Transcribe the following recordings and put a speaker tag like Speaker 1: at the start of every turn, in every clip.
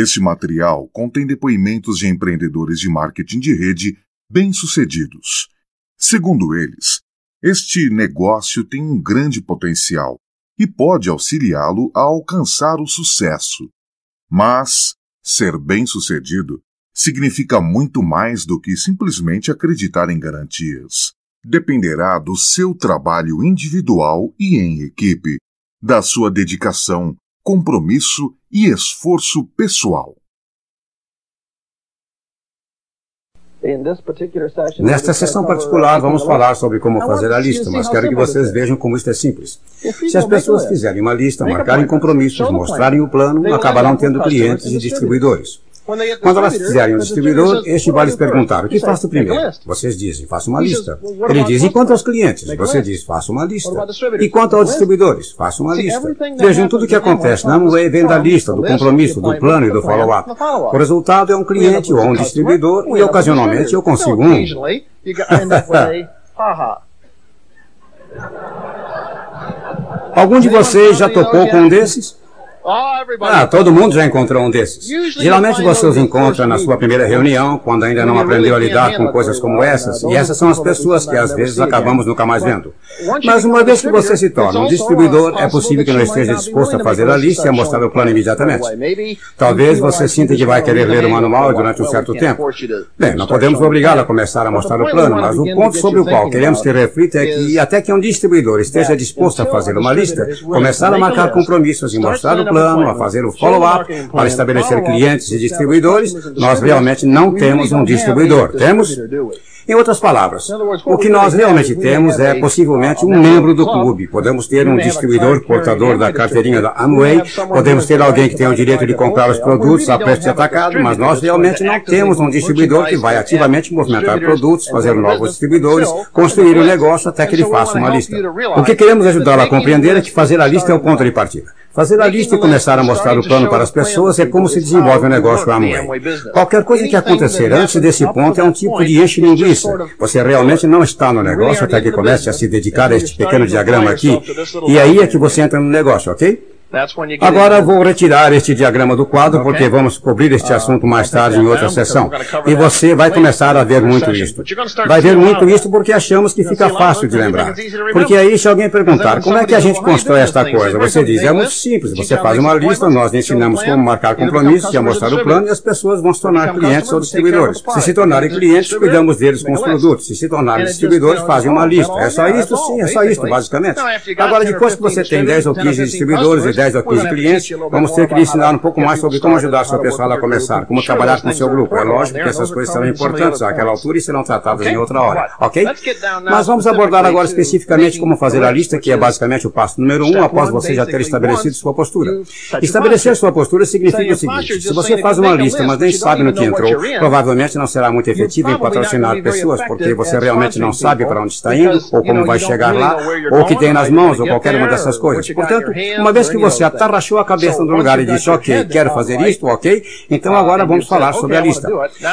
Speaker 1: Este material contém depoimentos de empreendedores de marketing de rede bem-sucedidos. Segundo eles, este negócio tem um grande potencial e pode auxiliá-lo a alcançar o sucesso. Mas ser bem-sucedido significa muito mais do que simplesmente acreditar em garantias. Dependerá do seu trabalho individual e em equipe, da sua dedicação, compromisso e esforço pessoal.
Speaker 2: Nesta sessão particular, vamos falar sobre como fazer a lista, mas quero que vocês vejam como isto é simples. Se as pessoas fizerem uma lista, marcarem compromissos, mostrarem o plano, acabarão tendo clientes e distribuidores. Quando elas fizerem um distribuidor, este vai lhes perguntar: o que faço primeiro? Vocês dizem: faço uma lista. Ele diz: e quanto aos clientes? Você diz: faço uma lista. E quanto aos distribuidores? Faço uma lista. Vejam, tudo o que acontece na Amway vem da lista, do compromisso, do plano e do follow-up. O resultado é um cliente ou um distribuidor e, ocasionalmente, eu consigo um. Algum de vocês já tocou com um desses? Ah, todo mundo já encontrou um desses. Geralmente você os encontra na sua primeira reunião, quando ainda não aprendeu a lidar com coisas como essas, e essas são as pessoas que às vezes acabamos nunca mais vendo. Mas uma vez que você se torna um distribuidor, é possível que não esteja disposto a fazer a lista e a mostrar o plano imediatamente. Talvez você sinta que vai querer ler o manual durante um certo tempo. Bem, não podemos obrigá-lo a começar a mostrar o plano, mas o ponto sobre o qual queremos que reflita é que até que um distribuidor esteja disposto a fazer uma lista, começar a marcar compromissos e mostrar o plano, plano, a fazer o follow-up, para estabelecer clientes e distribuidores, nós realmente não temos um distribuidor. Temos? Em outras palavras, o que nós realmente temos é possivelmente um membro do clube. Podemos ter um distribuidor portador da carteirinha da Amway, podemos ter alguém que tem o direito de comprar os produtos a preço de atacado, mas nós realmente não temos um distribuidor que vai ativamente movimentar produtos, fazer novos distribuidores, construir o um negócio até que ele faça uma lista. O que queremos ajudá-lo a compreender é que fazer a lista é o ponto de partida. Fazer a lista e começar a mostrar o plano para as pessoas é como se desenvolve o negócio Amway. Qualquer coisa que acontecer antes desse ponto é um tipo de enche-linguiça. Você realmente não está no negócio até que comece a se dedicar a este pequeno diagrama aqui. E aí é que você entra no negócio, ok? Agora vou retirar este diagrama do quadro porque vamos cobrir este assunto mais tarde em outra sessão. E você vai começar a ver muito isto. Vai ver muito isto porque achamos que fica fácil de lembrar. Porque aí se alguém perguntar como é que a gente constrói esta coisa, você diz, é muito simples. Você faz uma lista, nós ensinamos como marcar compromissos e mostrar o plano e as pessoas vão se tornar clientes ou distribuidores. Se se tornarem clientes, cuidamos deles com os produtos. Se se tornarem distribuidores, fazem uma lista. É só isto? Sim, é só isto, basicamente. Agora, depois que você tem 10 ou 15 distribuidores e 10 ou 15 clientes, vamos ter que lhe ensinar um pouco mais sobre como ajudar seu pessoal a começar, como trabalhar com seu grupo. É lógico que essas coisas serão importantes àquela altura e serão tratadas em outra hora, ok? Mas vamos abordar agora especificamente como fazer a lista, que é basicamente o passo número um, após você já ter estabelecido sua postura. Estabelecer sua postura significa o seguinte, se você faz uma lista, mas nem sabe no que entrou, provavelmente não será muito efetivo em patrocinar pessoas, porque você realmente não sabe para onde está indo, ou como vai chegar lá, ou o que tem nas mãos, ou qualquer uma dessas coisas. Portanto, uma vez que você atarrachou a cabeça no lugar e disse, ok, quero fazer isto, ok, então agora vamos falar sobre a lista.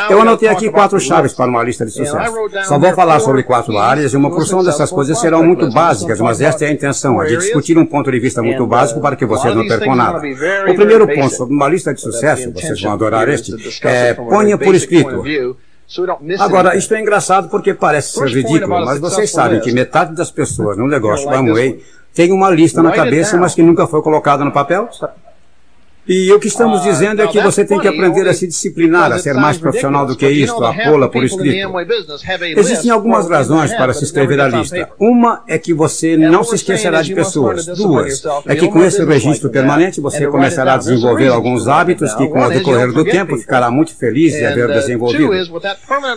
Speaker 2: Eu anotei aqui quatro chaves para uma lista de sucesso. Só vou falar sobre quatro áreas e uma porção dessas coisas serão muito básicas, mas esta é a intenção, é de discutir um ponto de vista muito básico para que vocês não percam nada. O primeiro ponto sobre uma lista de sucesso, vocês vão adorar este, é ponha por escrito. Agora, isto é engraçado porque parece ser ridículo, mas vocês sabem que metade das pessoas no negócio Amway tem uma lista na cabeça, mas que nunca foi colocada no papel? E o que estamos ah, dizendo é que você tem que aprender a se disciplinar, a ser mais profissional do que isto, a pô-la por escrito. Existem algumas razões para se escrever a lista. Uma é que você não se esquecerá de pessoas. Duas é que com esse registro permanente você começará a desenvolver alguns hábitos que com o decorrer do tempo ficará muito feliz de haver desenvolvido.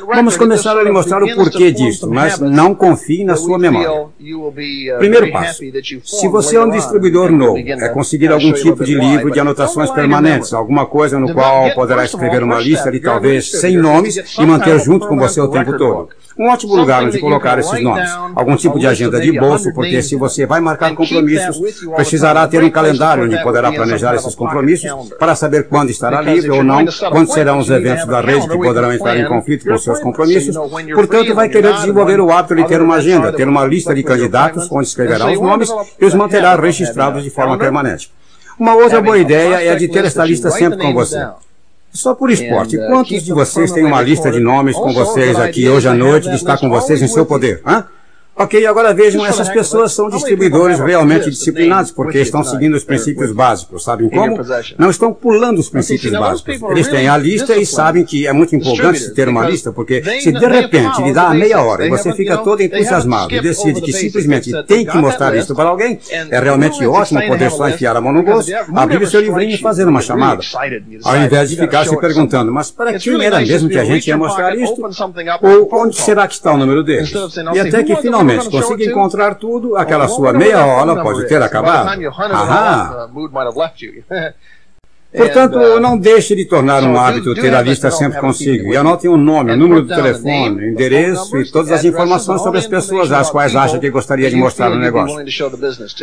Speaker 2: Vamos começar a lhe mostrar o porquê disto, mas não confie na sua memória. Uh, Primeiro passo. Se você é um distribuidor novo, é conseguir algum tipo de livro de anotações permanentes, alguma coisa no qual poderá escrever uma lista de talvez 100 nomes e manter junto com você o tempo todo. Um ótimo lugar onde colocar esses nomes. Algum tipo de agenda de bolso, porque se você vai marcar compromissos, precisará ter um calendário onde poderá planejar esses compromissos para saber quando estará livre ou não, quando serão os eventos da rede que poderão entrar em conflito com seus compromissos. Portanto, vai querer desenvolver o hábito de ter uma agenda, ter uma lista de candidatos onde escreverá os nomes e os manterá registrados de forma permanente. Uma outra boa ideia é a de ter esta lista sempre com você. Só por esporte, quantos de vocês têm uma lista de nomes com vocês aqui hoje à noite de estar com vocês em seu poder? Hã? Ok, agora vejam, essas pessoas são distribuidores realmente disciplinados, porque estão seguindo os princípios básicos. Sabem como? Não estão pulando os princípios básicos. Eles têm a lista e sabem que é muito empolgante ter uma lista, porque se de repente lhe dá meia hora e você fica todo entusiasmado e decide que simplesmente tem que mostrar isso para alguém, é realmente ótimo poder só enfiar a mão no bolso, abrir o seu livrinho e fazer uma chamada. Ao invés de ficar se perguntando, mas para quem era mesmo que a gente ia mostrar isto? Ou onde será que está o número deles? E até que finalmente finalmente consiga encontrar tudo, aquela sua meia hora pode ter acabado. Aham. Portanto, uh, não deixe de tornar um hábito ter a lista sempre consigo. E anote um nome, número do telefone, endereço e todas as informações sobre as pessoas às quais acha que gostaria de mostrar o negócio.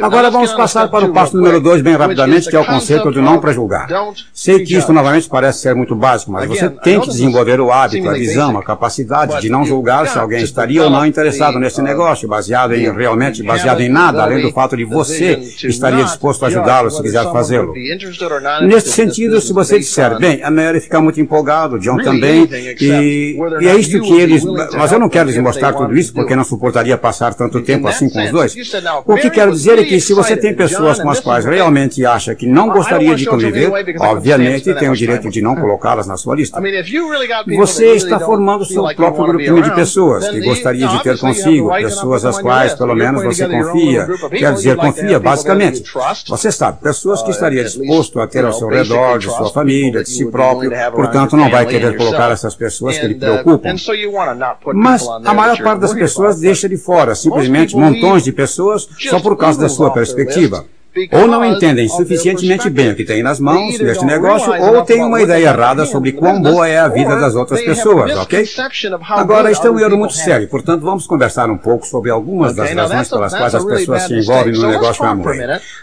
Speaker 2: Agora vamos passar para o passo número dois bem rapidamente, que é o conceito do não prejulgar. Sei que isto novamente parece ser muito básico, mas você tem que desenvolver o hábito, a visão, a capacidade de não julgar se alguém estaria ou não interessado nesse negócio, baseado em realmente baseado em nada, além do fato de você estaria disposto a ajudá-lo se quiser fazê-lo. Neste sentido se você disser, bem, a Mary fica muito empolgado, o John também, e, e é isto que eles. Mas eu não quero lhes mostrar tudo isso porque não suportaria passar tanto tempo assim com os dois. O que quero dizer é que se você tem pessoas com as quais realmente acha que não gostaria de conviver, obviamente tem o direito de não colocá-las na sua lista. Você está formando seu próprio grupinho de pessoas que gostaria de ter consigo, pessoas às quais pelo menos você confia. Quer dizer, confia, basicamente. Você sabe, pessoas que estaria disposto a ter ao seu redor de sua família, de si próprio, portanto não vai querer colocar essas pessoas que lhe uh, preocupam. Mas a maior parte das pessoas deixa de fora simplesmente montões de pessoas só por causa da sua perspectiva ou não entendem suficientemente bem o que têm nas mãos neste negócio, ou têm uma ideia errada sobre quão boa é a vida das outras pessoas, ok? Agora, isto é um erro muito sério, portanto, vamos conversar um pouco sobre algumas das razões pelas quais as pessoas se envolvem no negócio Amway.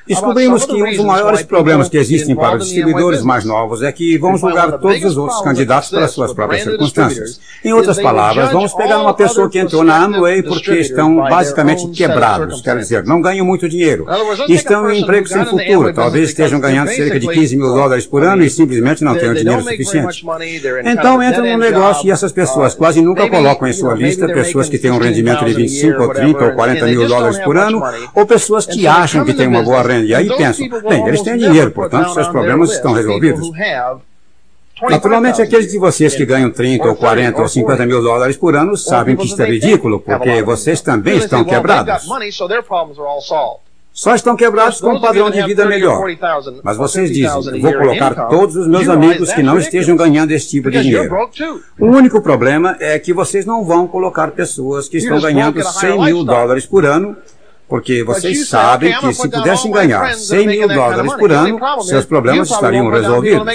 Speaker 2: Descobrimos que um dos maiores problemas que existem para os distribuidores mais novos é que vão julgar todos os outros candidatos pelas suas próprias circunstâncias. Em outras palavras, vamos pegar uma pessoa que entrou na Amway porque estão basicamente quebrados, quer dizer, não ganham muito dinheiro, estão em emprego sem futuro. Talvez estejam ganhando cerca de 15 mil dólares por ano e simplesmente não tenham dinheiro suficiente. Então entram no negócio e essas pessoas quase nunca colocam em sua lista pessoas que têm um rendimento de 25 ou 30 ou 40 mil dólares por ano ou pessoas que acham que têm uma boa renda. E aí pensam, bem, eles têm dinheiro, portanto seus problemas estão resolvidos. Naturalmente, aqueles de vocês que ganham 30 ou 40 ou 50 mil dólares por ano sabem que isto é ridículo, porque vocês também estão quebrados. Só estão quebrados com um padrão de vida melhor. Mas vocês dizem, vou colocar todos os meus amigos que não estejam ganhando esse tipo de dinheiro. O único problema é que vocês não vão colocar pessoas que estão ganhando 100 mil dólares por ano porque vocês sabem que se pudessem ganhar 100 mil dólares por ano, seus problemas estariam resolvidos.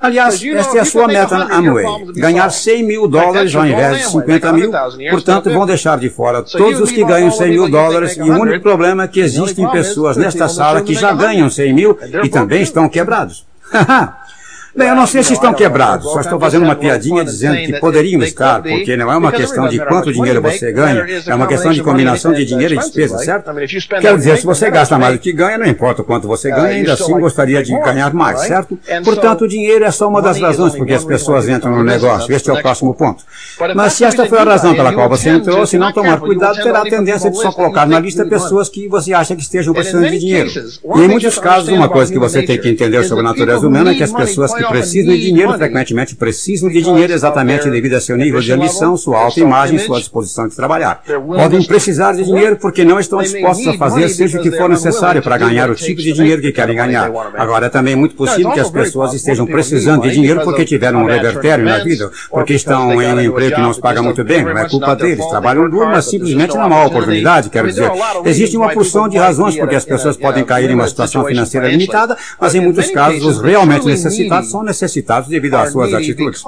Speaker 2: Aliás, esta é a sua meta Amway, ganhar 100 mil dólares ao invés de 50 mil, portanto vão deixar de fora todos os que ganham 100 mil dólares. E o único problema é que existem pessoas nesta sala que já ganham 100 mil e também estão quebrados. Bem, eu não sei se estão quebrados, só estou fazendo uma piadinha dizendo que poderiam estar, porque não é uma questão de quanto dinheiro você ganha, é uma questão de combinação de dinheiro e despesa, certo? Quero dizer, se você gasta mais do que ganha, não importa o quanto você ganha, ainda assim gostaria de ganhar mais, certo? Portanto, o dinheiro é só uma das razões por que as pessoas entram no negócio. Este é o próximo ponto. Mas se esta foi a razão pela qual você entrou, se não tomar cuidado, terá a tendência de só colocar na lista pessoas que você acha que estejam precisando de dinheiro. E em muitos casos, uma coisa que você tem que entender sobre a natureza humana é que as pessoas que precisam de dinheiro frequentemente precisam de dinheiro exatamente devido a seu nível de ambição, sua alta imagem, sua disposição de trabalhar. Podem precisar de dinheiro porque não estão dispostos a fazer seja o que for necessário para ganhar o tipo de dinheiro que querem ganhar. Agora, é também muito possível que as pessoas estejam precisando de dinheiro porque tiveram um revertério na vida, porque estão em um emprego que não os paga muito bem, não é culpa deles, trabalham duro, mas simplesmente não há oportunidade, quero dizer. Existe uma porção de razões porque as pessoas podem cair em uma situação financeira limitada, mas em muitos casos os realmente necessitados são necessitados devido às suas atitudes.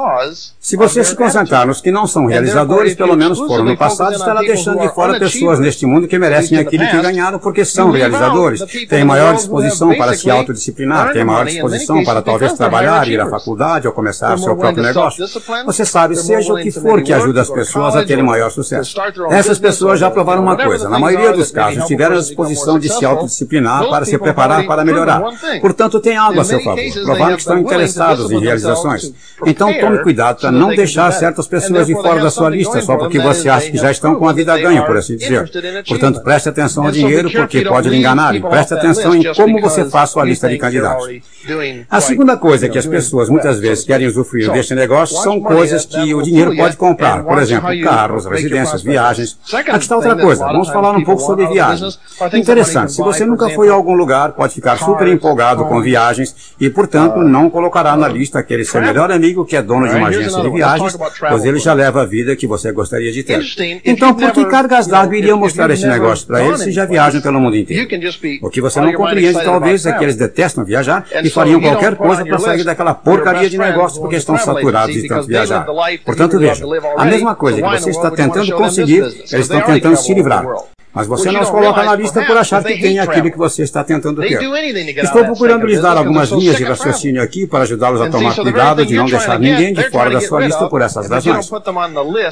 Speaker 2: Se você se concentrar nos que não são realizadores, pelo menos foram no passado, estará deixando de fora pessoas neste mundo que merecem aquilo que ganharam porque são realizadores, têm maior disposição para se autodisciplinar, têm maior disposição para talvez trabalhar, ir à faculdade ou começar seu próprio negócio. Você sabe, seja o que for que ajude as pessoas a terem maior sucesso. Essas pessoas já provaram uma coisa, na maioria dos casos tiveram a disposição de se autodisciplinar para se preparar para melhorar. Portanto, tem algo a seu favor. Provaram que estão interessados interessados em realizações. Então tome cuidado para não deixar certas pessoas de fora da sua lista só porque você acha que já estão com a vida ganha, por assim dizer. Portanto, preste atenção ao dinheiro porque pode lhe enganar e preste atenção em como você faz sua lista de candidatos. A segunda coisa que as pessoas muitas vezes querem usufruir deste negócio são coisas que o dinheiro pode comprar, por exemplo, carros, residências, viagens. Aqui está outra coisa, vamos falar um pouco sobre viagens. Interessante, se você nunca foi a algum lugar, pode ficar super empolgado com viagens e, portanto, não colocará na lista aquele seu melhor amigo que é dono de uma agência de viagens, pois ele já leva a vida que você gostaria de ter. Então, por que cargas d'água iriam mostrar esse negócio para eles se já viajam pelo mundo inteiro? O que você não compreende, talvez, é que eles detestam viajar e fariam qualquer coisa para sair daquela porcaria de negócio porque estão saturados de tanto viajar. Portanto, veja, a mesma coisa que você está tentando conseguir, eles estão tentando se livrar. Mas você não os coloca na lista por achar que tem aquilo que você está tentando ter. Estou procurando lhes dar algumas linhas de raciocínio aqui para ajudá-los a tomar cuidado de não deixar ninguém de fora da sua lista por essas razões.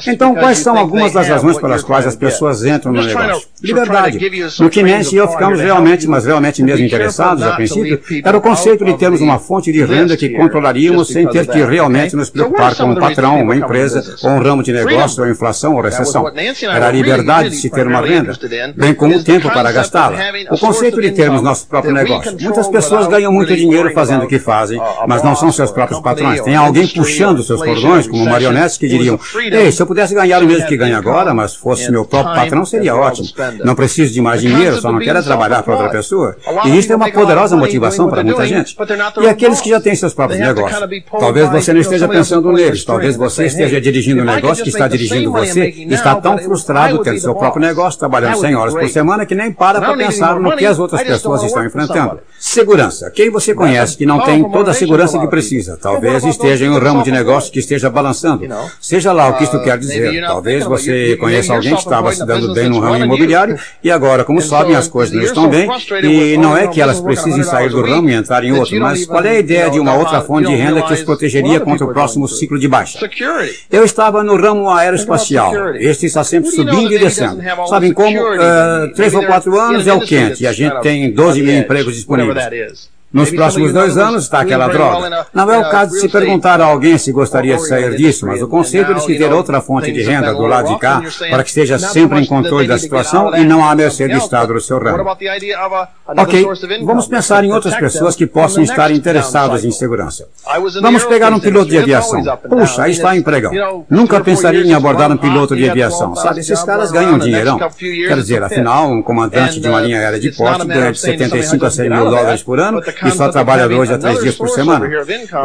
Speaker 2: Então, quais são algumas das razões pelas quais as pessoas entram no negócio? Liberdade. No que Nancy e eu ficamos realmente, mas realmente mesmo interessados, a princípio, era o conceito de termos uma fonte de renda que controlaríamos sem ter que realmente nos preocupar com um patrão, uma empresa, ou um ramo de negócio, ou inflação, ou recessão. Era a liberdade de se ter uma renda bem como o tempo para gastá-la. O conceito de termos nosso próprio negócio. Muitas pessoas ganham muito dinheiro fazendo o que fazem, mas não são seus próprios patrões. Tem alguém puxando seus cordões, como marionetes, que diriam: Ei, se eu pudesse ganhar o mesmo que ganho agora, mas fosse meu próprio patrão, seria ótimo. Não preciso de mais dinheiro, só não quero trabalhar para outra pessoa. E isso é uma poderosa motivação para muita gente. E aqueles que já têm seus próprios negócios. Talvez você não esteja pensando neles, talvez você esteja dirigindo um negócio que está dirigindo você e está tão frustrado tendo seu próprio negócio, trabalhando 100 horas por semana que nem para para pensar no que as outras pessoas estão enfrentando. Segurança. Quem você conhece que não tem toda a segurança que precisa? Talvez esteja em um ramo de negócio que esteja balançando. Seja lá o que isto quer dizer. Talvez você conheça alguém que estava se dando bem no ramo imobiliário e agora, como sabem, as coisas não estão bem e não é que elas precisem sair do ramo e entrar em outro, mas qual é a ideia de uma outra fonte de renda que os protegeria contra o próximo ciclo de baixa? Eu estava no ramo aeroespacial. Este está sempre subindo e descendo. Sabem como? Uh, três ou quatro anos é o quente e a gente tem 12 mil empregos disponíveis. whatever that is. Nos próximos dois anos está aquela droga. Não é o caso de se perguntar a alguém se gostaria de sair disso, mas o conceito de se ter outra fonte de renda do lado de cá para que esteja sempre em controle da situação e não à mercê do Estado do seu ramo. Ok, vamos pensar em outras pessoas que possam estar interessadas em segurança. Vamos pegar um piloto de aviação. Puxa, aí está empregão. Nunca pensaria em abordar um piloto de aviação. Sabe, esses caras ganham dinheirão. Quer dizer, afinal, um comandante de uma linha aérea de porte ganha de 75 a 100 mil dólares por ano e só trabalha dois a três dias por semana.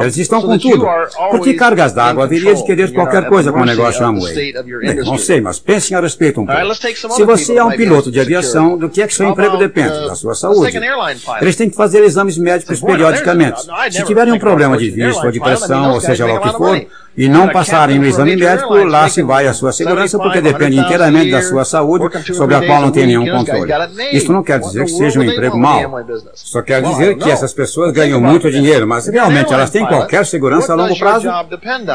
Speaker 2: Eles estão com tudo. Por que cargas d'água haveria de querer qualquer coisa com o negócio Amway? Bem, não sei, mas pensem a respeito um pouco. Se você é um piloto de aviação, do que é que seu emprego depende? Da sua saúde. Eles têm que fazer exames médicos periodicamente. Se tiverem um problema de vista ou de pressão, ou seja lá o que for, e não passarem no exame médico, lá se vai a sua segurança, porque depende inteiramente da sua saúde, sobre a qual não tem nenhum controle. Isso não quer dizer que seja um emprego mau. Só quer dizer que essas pessoas ganham muito dinheiro, mas realmente elas têm qualquer segurança a longo prazo?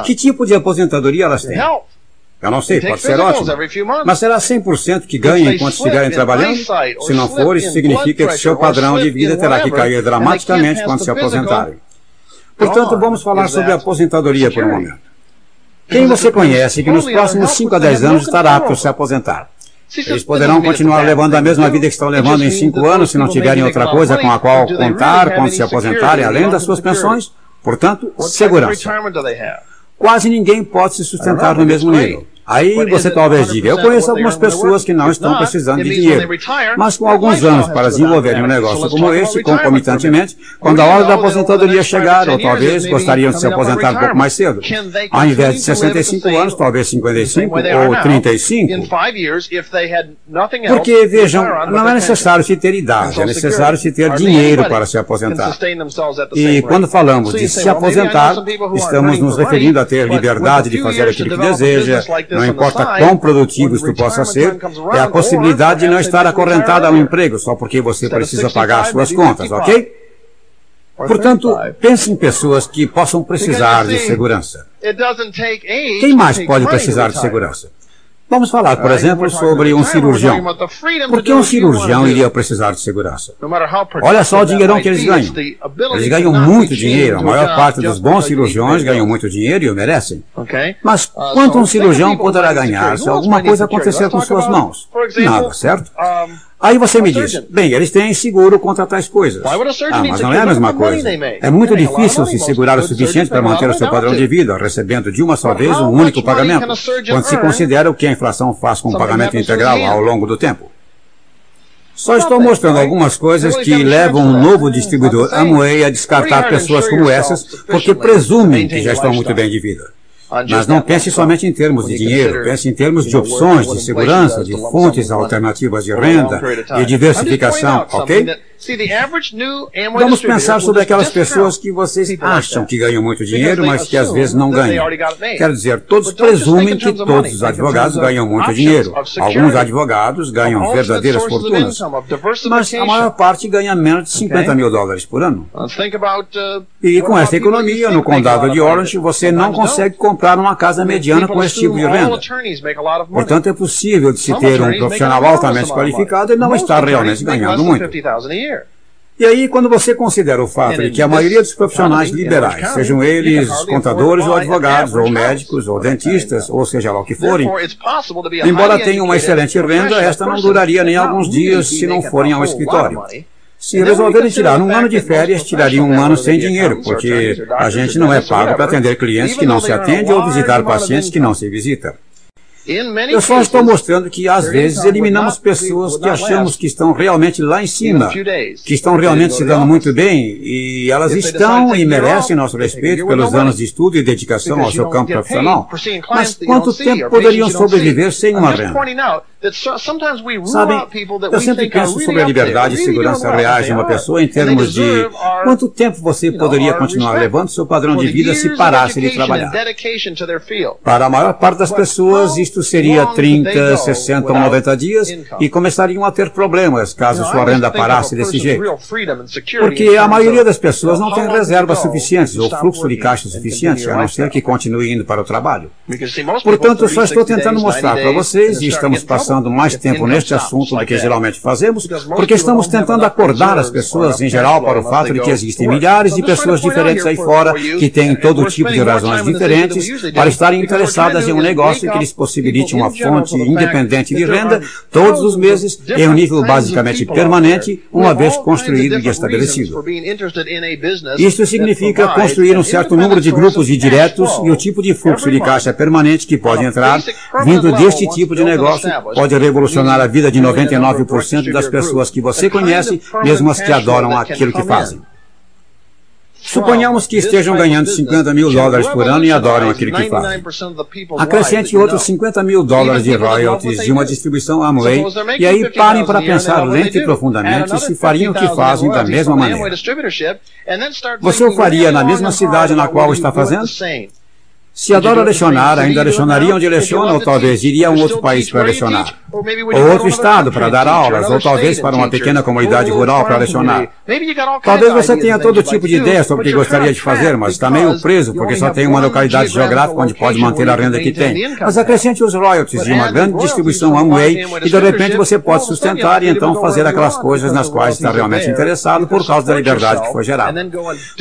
Speaker 2: Que tipo de aposentadoria elas têm? Eu não sei, pode ser ótimo. Mas será 100% que ganha enquanto estiverem trabalhando? Se não for, isso significa que seu padrão de vida terá que cair dramaticamente quando se aposentarem. Portanto, vamos falar sobre aposentadoria por um momento. Quem você conhece que nos próximos 5 a 10 anos estará apto a se aposentar? Eles poderão continuar levando a mesma vida que estão levando em 5 anos se não tiverem outra coisa com a qual contar quando se aposentarem, além das suas pensões? Portanto, segurança. Quase ninguém pode se sustentar no mesmo nível. Aí você talvez diga, eu conheço algumas pessoas que não estão precisando de dinheiro, mas com alguns anos para desenvolverem um negócio como este, concomitantemente, quando a hora da aposentadoria chegar, ou talvez gostariam de se aposentar um pouco mais cedo, ao invés de 65 anos, talvez 55 ou 35. Porque, vejam, não é necessário se ter idade, é necessário se ter dinheiro para se aposentar. E quando falamos de se aposentar, estamos nos referindo a ter liberdade de fazer aquilo que deseja, não importa quão produtivo isto possa ser, é a possibilidade de não estar acorrentado a um emprego só porque você precisa pagar suas contas, ok? Portanto, pense em pessoas que possam precisar de segurança. Quem mais pode precisar de segurança? Vamos falar, por exemplo, sobre um cirurgião. Por que um cirurgião iria precisar de segurança? Olha só o dinheirão que eles ganham. Eles ganham muito dinheiro. A maior parte dos bons cirurgiões ganham muito dinheiro e o merecem. Mas quanto um cirurgião poderá ganhar se alguma coisa acontecer com suas mãos? Nada, certo? Aí você me diz, bem, eles têm seguro contra tais coisas. Ah, mas não é a mesma coisa. É muito difícil se segurar o suficiente para manter o seu padrão de vida, recebendo de uma só vez um único pagamento, quando se considera o que a inflação faz com o pagamento integral ao longo do tempo. Só estou mostrando algumas coisas que levam um novo distribuidor Amway a descartar pessoas como essas, porque presumem que já estão muito bem de vida. Mas não pense somente em termos de dinheiro, pense em termos de opções, de segurança, de fontes alternativas de renda e diversificação, ok? Vamos pensar sobre aquelas pessoas que vocês acham que ganham muito dinheiro, mas que às vezes não ganham. Quero dizer, todos presumem que todos os advogados ganham muito dinheiro. Alguns advogados ganham verdadeiras fortunas, mas a maior parte ganha menos de 50 mil dólares por ano. Uh, e com esta economia, no condado de Orange, você não consegue comprar uma casa mediana com esse tipo de renda. Portanto, é possível de se ter um profissional altamente qualificado e não estar realmente ganhando muito. E aí, quando você considera o fato de que a maioria dos profissionais liberais, sejam eles contadores ou advogados, ou médicos, ou dentistas, ou seja lá o que forem, embora tenham uma excelente renda, esta não duraria nem alguns dias se não forem ao escritório. Se resolverem tirar um ano de férias, tirariam um ano sem dinheiro, porque a gente não é pago para atender clientes que não se atende ou visitar pacientes que não se visita. Eu só estou mostrando que às vezes eliminamos pessoas que achamos que estão realmente lá em cima, que estão realmente se dando muito bem, e elas estão e merecem nosso respeito pelos anos de estudo e dedicação ao seu campo profissional. Mas quanto tempo poderiam sobreviver sem uma renda? Sabem, eu sempre penso sobre a liberdade e segurança reais de uma pessoa em termos de quanto tempo você poderia continuar levando seu padrão de vida se parasse de trabalhar. Para a maior parte das pessoas, isto seria 30, 60 ou 90 dias e começariam a ter problemas caso sua renda parasse desse jeito. Porque a maioria das pessoas não tem reservas suficientes ou fluxo de caixa suficiente, a não ser que continue indo para o trabalho. Portanto, só estou tentando mostrar para vocês, e estamos passando mais tempo neste assunto do que geralmente fazemos, porque estamos tentando acordar as pessoas em geral para o fato de que existem milhares de pessoas diferentes aí fora que têm todo tipo de razões diferentes para estarem interessadas em um negócio que lhes possibilite uma fonte independente de renda todos os meses em um nível basicamente permanente, uma vez construído e estabelecido. Isto significa construir um certo número de grupos de diretos e o tipo de fluxo de caixa permanente que pode entrar vindo deste tipo de negócio pode revolucionar a vida de 99% das pessoas que você conhece, mesmo as que adoram aquilo que fazem. Suponhamos que estejam ganhando 50 mil dólares por ano e adoram aquilo que fazem. Acrescente outros 50 mil dólares de royalties de uma distribuição Amway e aí parem para pensar lento e profundamente se fariam o que fazem da mesma maneira. Você o faria na mesma cidade na qual está fazendo? Se adora lecionar, ainda lecionaria onde leciona, ou talvez iria a um outro país para lecionar. Ou outro estado para dar aulas, ou talvez para uma pequena comunidade rural para lecionar. Talvez você tenha todo tipo de ideia sobre o que gostaria de fazer, mas está meio preso, porque só tem uma localidade geográfica onde pode manter a renda que tem. Mas acrescente os royalties de uma grande distribuição Amway e de repente você pode sustentar e então fazer aquelas coisas nas quais está realmente interessado por causa da liberdade que foi gerada.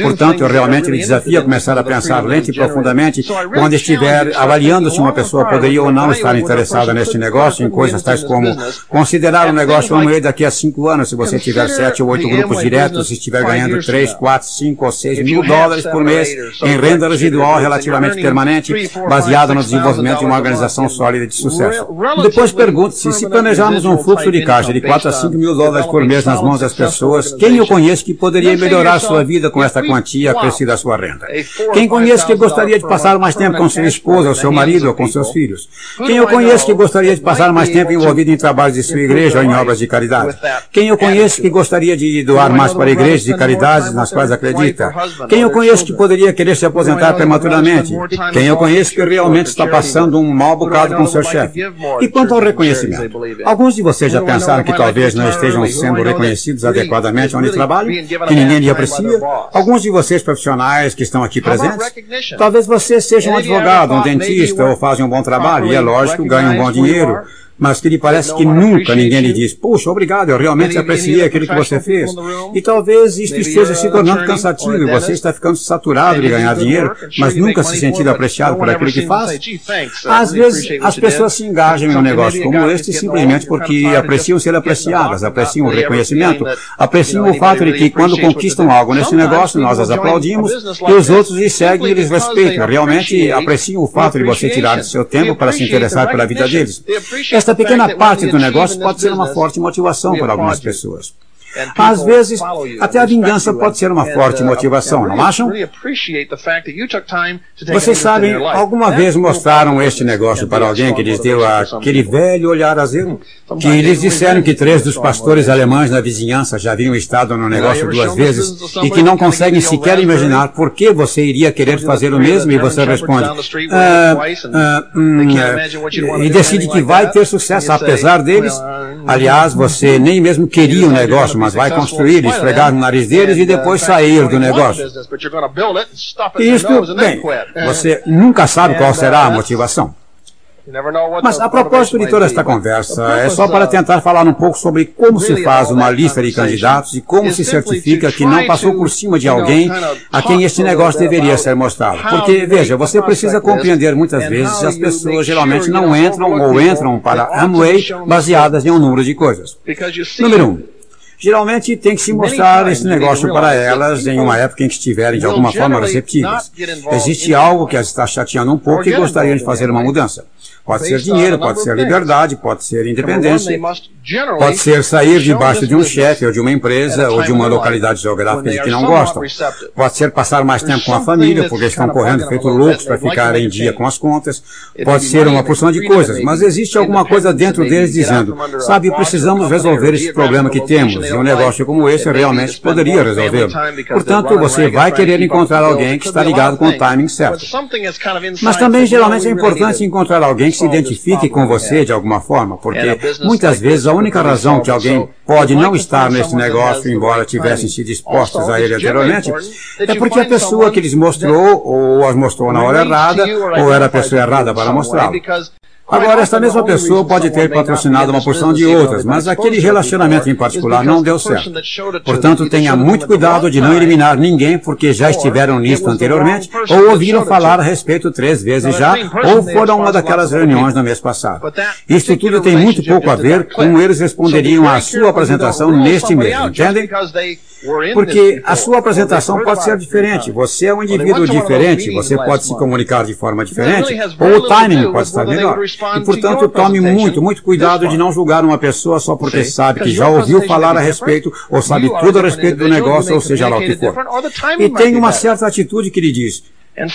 Speaker 2: Portanto, eu realmente lhe desafio a começar a pensar lento e profundamente quando estiver avaliando se uma pessoa poderia ou não estar interessada neste negócio, em coisas tais como considerar um negócio Amway daqui a cinco anos, se você tiver sete ou oito grupos diretos, se estiver ganhando três, quatro, cinco ou seis mil dólares por mês em renda residual relativamente permanente, baseada no desenvolvimento de uma organização sólida de sucesso. Depois pergunte-se, se planejarmos um fluxo de caixa de 4 a 5 mil dólares por mês nas mãos das pessoas, quem eu conheço que poderia melhorar sua vida com esta quantia acrescida à sua renda? Quem conheço que gostaria de passar mais tempo com sua esposa, ou seu marido, ou com seus filhos? Quem eu conheço que gostaria de passar mais tempo envolvido em trabalhos de sua igreja ou em obras de caridade? Quem eu conheço que gostaria de doar mais para igrejas e caridades nas quais acredita? Quem eu conheço que poderia querer se aposentar prematuramente? Quem eu conheço que realmente está passando um mau bocado com seu chefe? E quanto ao reconhecimento? Alguns de vocês já pensaram que talvez não estejam sendo reconhecidos adequadamente onde trabalham? Que ninguém lhe aprecia? Alguns de vocês profissionais que estão aqui presentes? Talvez você seja seja um advogado, um dentista ou fazem um bom trabalho, e é lógico, ganham um bom dinheiro, mas que lhe parece que nunca ninguém lhe diz, puxa, obrigado, eu realmente apreciei aquilo que você fez. E talvez isto esteja se tornando cansativo e você está ficando saturado de ganhar dinheiro, mas nunca se sentindo apreciado por aquilo que faz. Às vezes, as pessoas se engajam em um negócio como este simplesmente porque apreciam ser apreciadas, apreciam o reconhecimento, apreciam o fato de que quando conquistam algo nesse negócio, nós as aplaudimos e os outros lhes seguem e lhes respeitam. Realmente apreciam o fato de você tirar seu tempo para se interessar pela vida deles. Esta pequena parte do negócio pode ser uma forte motivação para algumas pessoas. Às vezes, até a vingança pode ser uma forte uh, motivação, não acham? Vocês sabem, alguma vez mostraram este negócio para alguém que lhes deu aquele velho olhar azedo? Que lhes disseram que três dos pastores alemães na vizinhança já haviam estado no negócio duas vezes e que não conseguem sequer imaginar por que você iria querer fazer o mesmo e você responde, ah, ah, hum, e decide que vai ter sucesso apesar deles? Aliás, você nem mesmo queria o negócio, mas vai construir, esfregar no nariz deles e depois sair do negócio. Isto, bem, você nunca sabe qual será a motivação. Mas a propósito de toda esta conversa, é só para tentar falar um pouco sobre como se faz uma lista de candidatos e como se certifica que não passou por cima de alguém a quem este negócio deveria ser mostrado. Porque, veja, você precisa compreender muitas vezes as pessoas geralmente não entram ou entram para Amway baseadas em um número de coisas. Número um. Geralmente tem que se mostrar esse negócio para elas em uma época em que estiverem de alguma forma receptivas. Existe algo que as está chateando um pouco e gostariam de fazer uma mudança. Pode ser dinheiro, pode ser liberdade, pode ser independência, pode ser sair debaixo de um chefe ou de uma empresa ou de uma localidade geográfica de que não gostam. Pode ser passar mais tempo com a família, porque estão correndo feito loucos para ficar em dia com as contas. Pode ser uma porção de coisas, mas existe alguma coisa dentro deles dizendo, sabe, precisamos resolver esse problema que temos e um negócio como esse realmente poderia resolvê-lo. Portanto, você vai querer encontrar alguém que está ligado com o timing certo. Mas também geralmente é importante encontrar alguém que se identifique com você de alguma forma, porque muitas vezes a única razão que alguém pode não estar nesse negócio, embora tivessem sido expostos a ele anteriormente, é porque a pessoa que lhes mostrou ou as mostrou na hora errada, ou era a pessoa errada para mostrá-lo. Agora, esta mesma pessoa pode ter patrocinado uma porção de outras, mas aquele relacionamento em particular não deu certo. Portanto, tenha muito cuidado de não eliminar ninguém porque já estiveram nisto anteriormente, ou ouviram falar a respeito três vezes já, ou foram uma daquelas reuniões no mês passado. Isso tudo tem muito pouco a ver com eles responderiam à sua apresentação neste mês, entendem? Porque a sua apresentação pode ser diferente. Você é um indivíduo diferente, você pode se comunicar de forma diferente, ou o timing pode estar melhor. E, portanto, tome muito, muito cuidado de não julgar uma pessoa só porque sabe que já ouviu falar a respeito, ou sabe tudo a respeito do negócio, ou seja lá o que for. E tem uma certa atitude que lhe diz,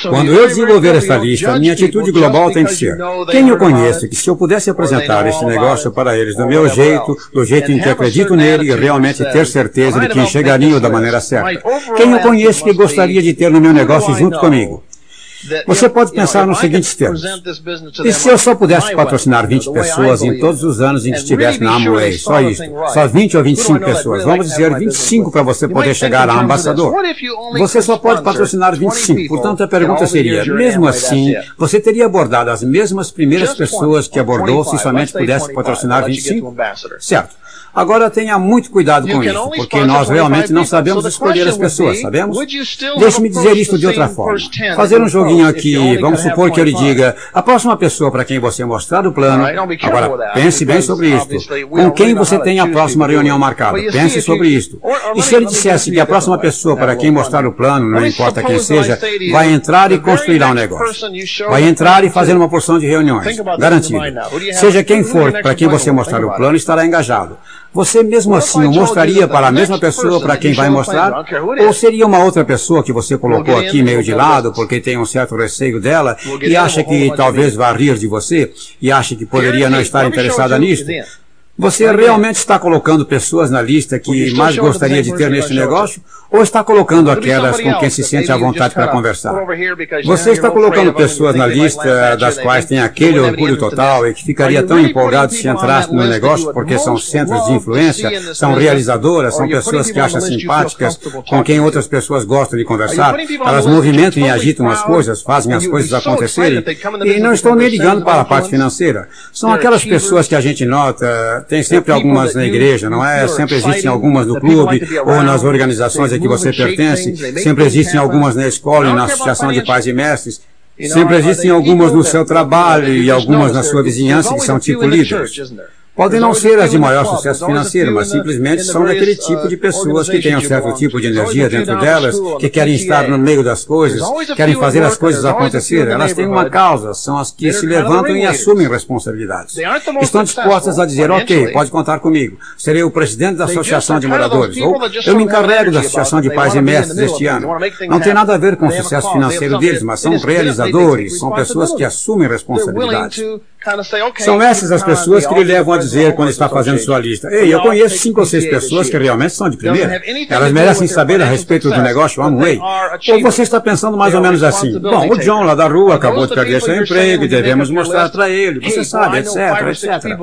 Speaker 2: quando eu desenvolver esta lista, minha atitude global tem que ser: quem eu conheço, que se eu pudesse apresentar este negócio para eles do meu jeito, do jeito em que acredito nele e realmente ter certeza de que enxergariam da maneira certa. Quem eu conheço que gostaria de ter no meu negócio junto comigo? Você pode pensar nos seguintes termos. E se eu só pudesse patrocinar 20 pessoas em todos os anos em que estivesse na Amway? Só isso. Só 20 ou 25 pessoas. Vamos dizer 25 para você poder chegar a ambassador. Você só pode patrocinar 25. Portanto, a pergunta seria, mesmo assim, você teria abordado as mesmas primeiras pessoas que abordou se somente pudesse patrocinar 25? Certo. Agora tenha muito cuidado com isso, porque nós realmente não sabemos escolher as pessoas, sabemos? Deixe-me dizer isto de outra forma. Fazer um joguinho aqui, vamos supor que eu lhe diga, a próxima pessoa para quem você mostrar o plano, agora pense bem sobre isto. Com quem você tem a próxima reunião marcada? Pense sobre isto. E se ele dissesse que a próxima pessoa para quem mostrar o plano, não importa quem seja, vai entrar e construirá um negócio. Vai entrar e fazer uma porção de reuniões. Garantido. Seja quem for para quem você mostrar o plano, estará engajado. Você mesmo assim o mostraria para a mesma pessoa para quem vai mostrar? Ou seria uma outra pessoa que você colocou aqui meio de lado porque tem um certo receio dela e acha que talvez vá rir de você e acha que poderia não estar interessada nisto? Você realmente está colocando pessoas na lista que mais gostaria de ter neste negócio? Ou está colocando aquelas com quem se sente à vontade para conversar? Você está colocando pessoas na lista das quais tem aquele orgulho total e que ficaria tão empolgado se entrasse no negócio porque são centros de influência, são realizadoras, são pessoas que acham simpáticas, com quem outras pessoas gostam de conversar, elas movimentam e agitam as coisas, fazem as coisas acontecerem, e não estou nem ligando para a parte financeira. São aquelas pessoas que a gente nota tem sempre algumas na igreja, não é? Sempre existem algumas no clube ou nas organizações a que você pertence. Sempre existem algumas na escola e na associação de pais e mestres. Sempre existem algumas no seu trabalho e algumas na sua vizinhança que são tipo líderes. Podem não ser as de maior sucesso financeiro, mas simplesmente são daquele tipo de pessoas que têm um certo tipo de energia dentro delas, que querem estar no meio das coisas, querem fazer as coisas acontecer. Elas têm uma causa, são as que se levantam e assumem responsabilidades. Estão dispostas a dizer, ok, pode contar comigo. Serei o presidente da Associação de Moradores, ou eu me encarrego da Associação de Pais e Mestres este ano. Não tem nada a ver com o sucesso financeiro deles, mas são realizadores, são pessoas que assumem responsabilidades. São essas as pessoas que lhe levam a dizer quando está fazendo sua lista. Ei, eu conheço cinco ou seis pessoas que realmente são de primeira. Elas merecem saber a respeito do negócio Amway. Ou você está pensando mais ou menos assim. Bom, o John lá da rua acabou de perder seu emprego e devemos mostrar para ele. Você sabe, etc, etc.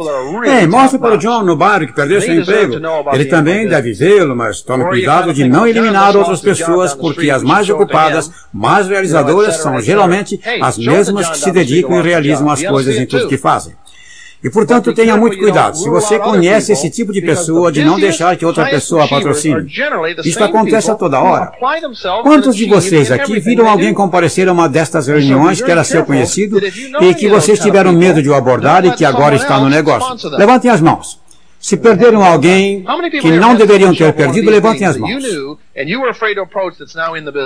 Speaker 2: Ei, mostre para o John no bairro que perdeu seu emprego. Ele também deve vê-lo, mas tome cuidado de não eliminar outras pessoas porque as mais ocupadas, mais realizadoras são geralmente as mesmas que se dedicam e realizam as coisas em tudo que fazem. E, portanto, tenha muito cuidado. Se você conhece esse tipo de pessoa, de não deixar que outra pessoa patrocine. Isto acontece a toda hora. Quantos de vocês aqui viram alguém comparecer a uma destas reuniões que era seu conhecido e que vocês tiveram medo de o abordar e que agora está no negócio? Levantem as mãos. Se perderam alguém que não deveriam ter perdido, levantem as mãos.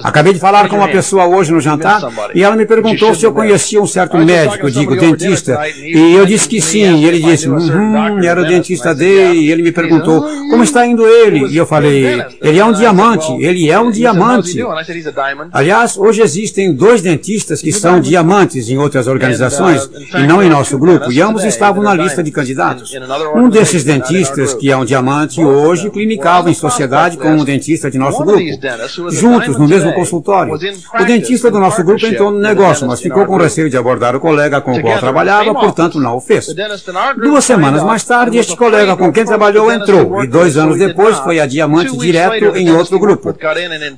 Speaker 2: Acabei de falar com uma pessoa hoje no jantar e ela me perguntou se eu conhecia um certo médico, digo dentista, e eu disse que sim. E ele disse, uhum, era o dentista dele. E ele me perguntou, como está indo ele? E eu falei, ele é um diamante, ele é um diamante. Aliás, hoje existem dois dentistas que são diamantes em outras organizações e não em nosso grupo, e ambos estavam na lista de candidatos. Um desses dentistas, que é um diamante, hoje clinicava em sociedade com um dentista de nosso grupo, juntos no mesmo consultório. O dentista do nosso grupo entrou no negócio, mas ficou com receio de abordar o colega com o qual trabalhava, portanto não o fez. Duas semanas mais tarde, este colega com quem trabalhou entrou, e dois anos depois foi a diamante direto em outro grupo.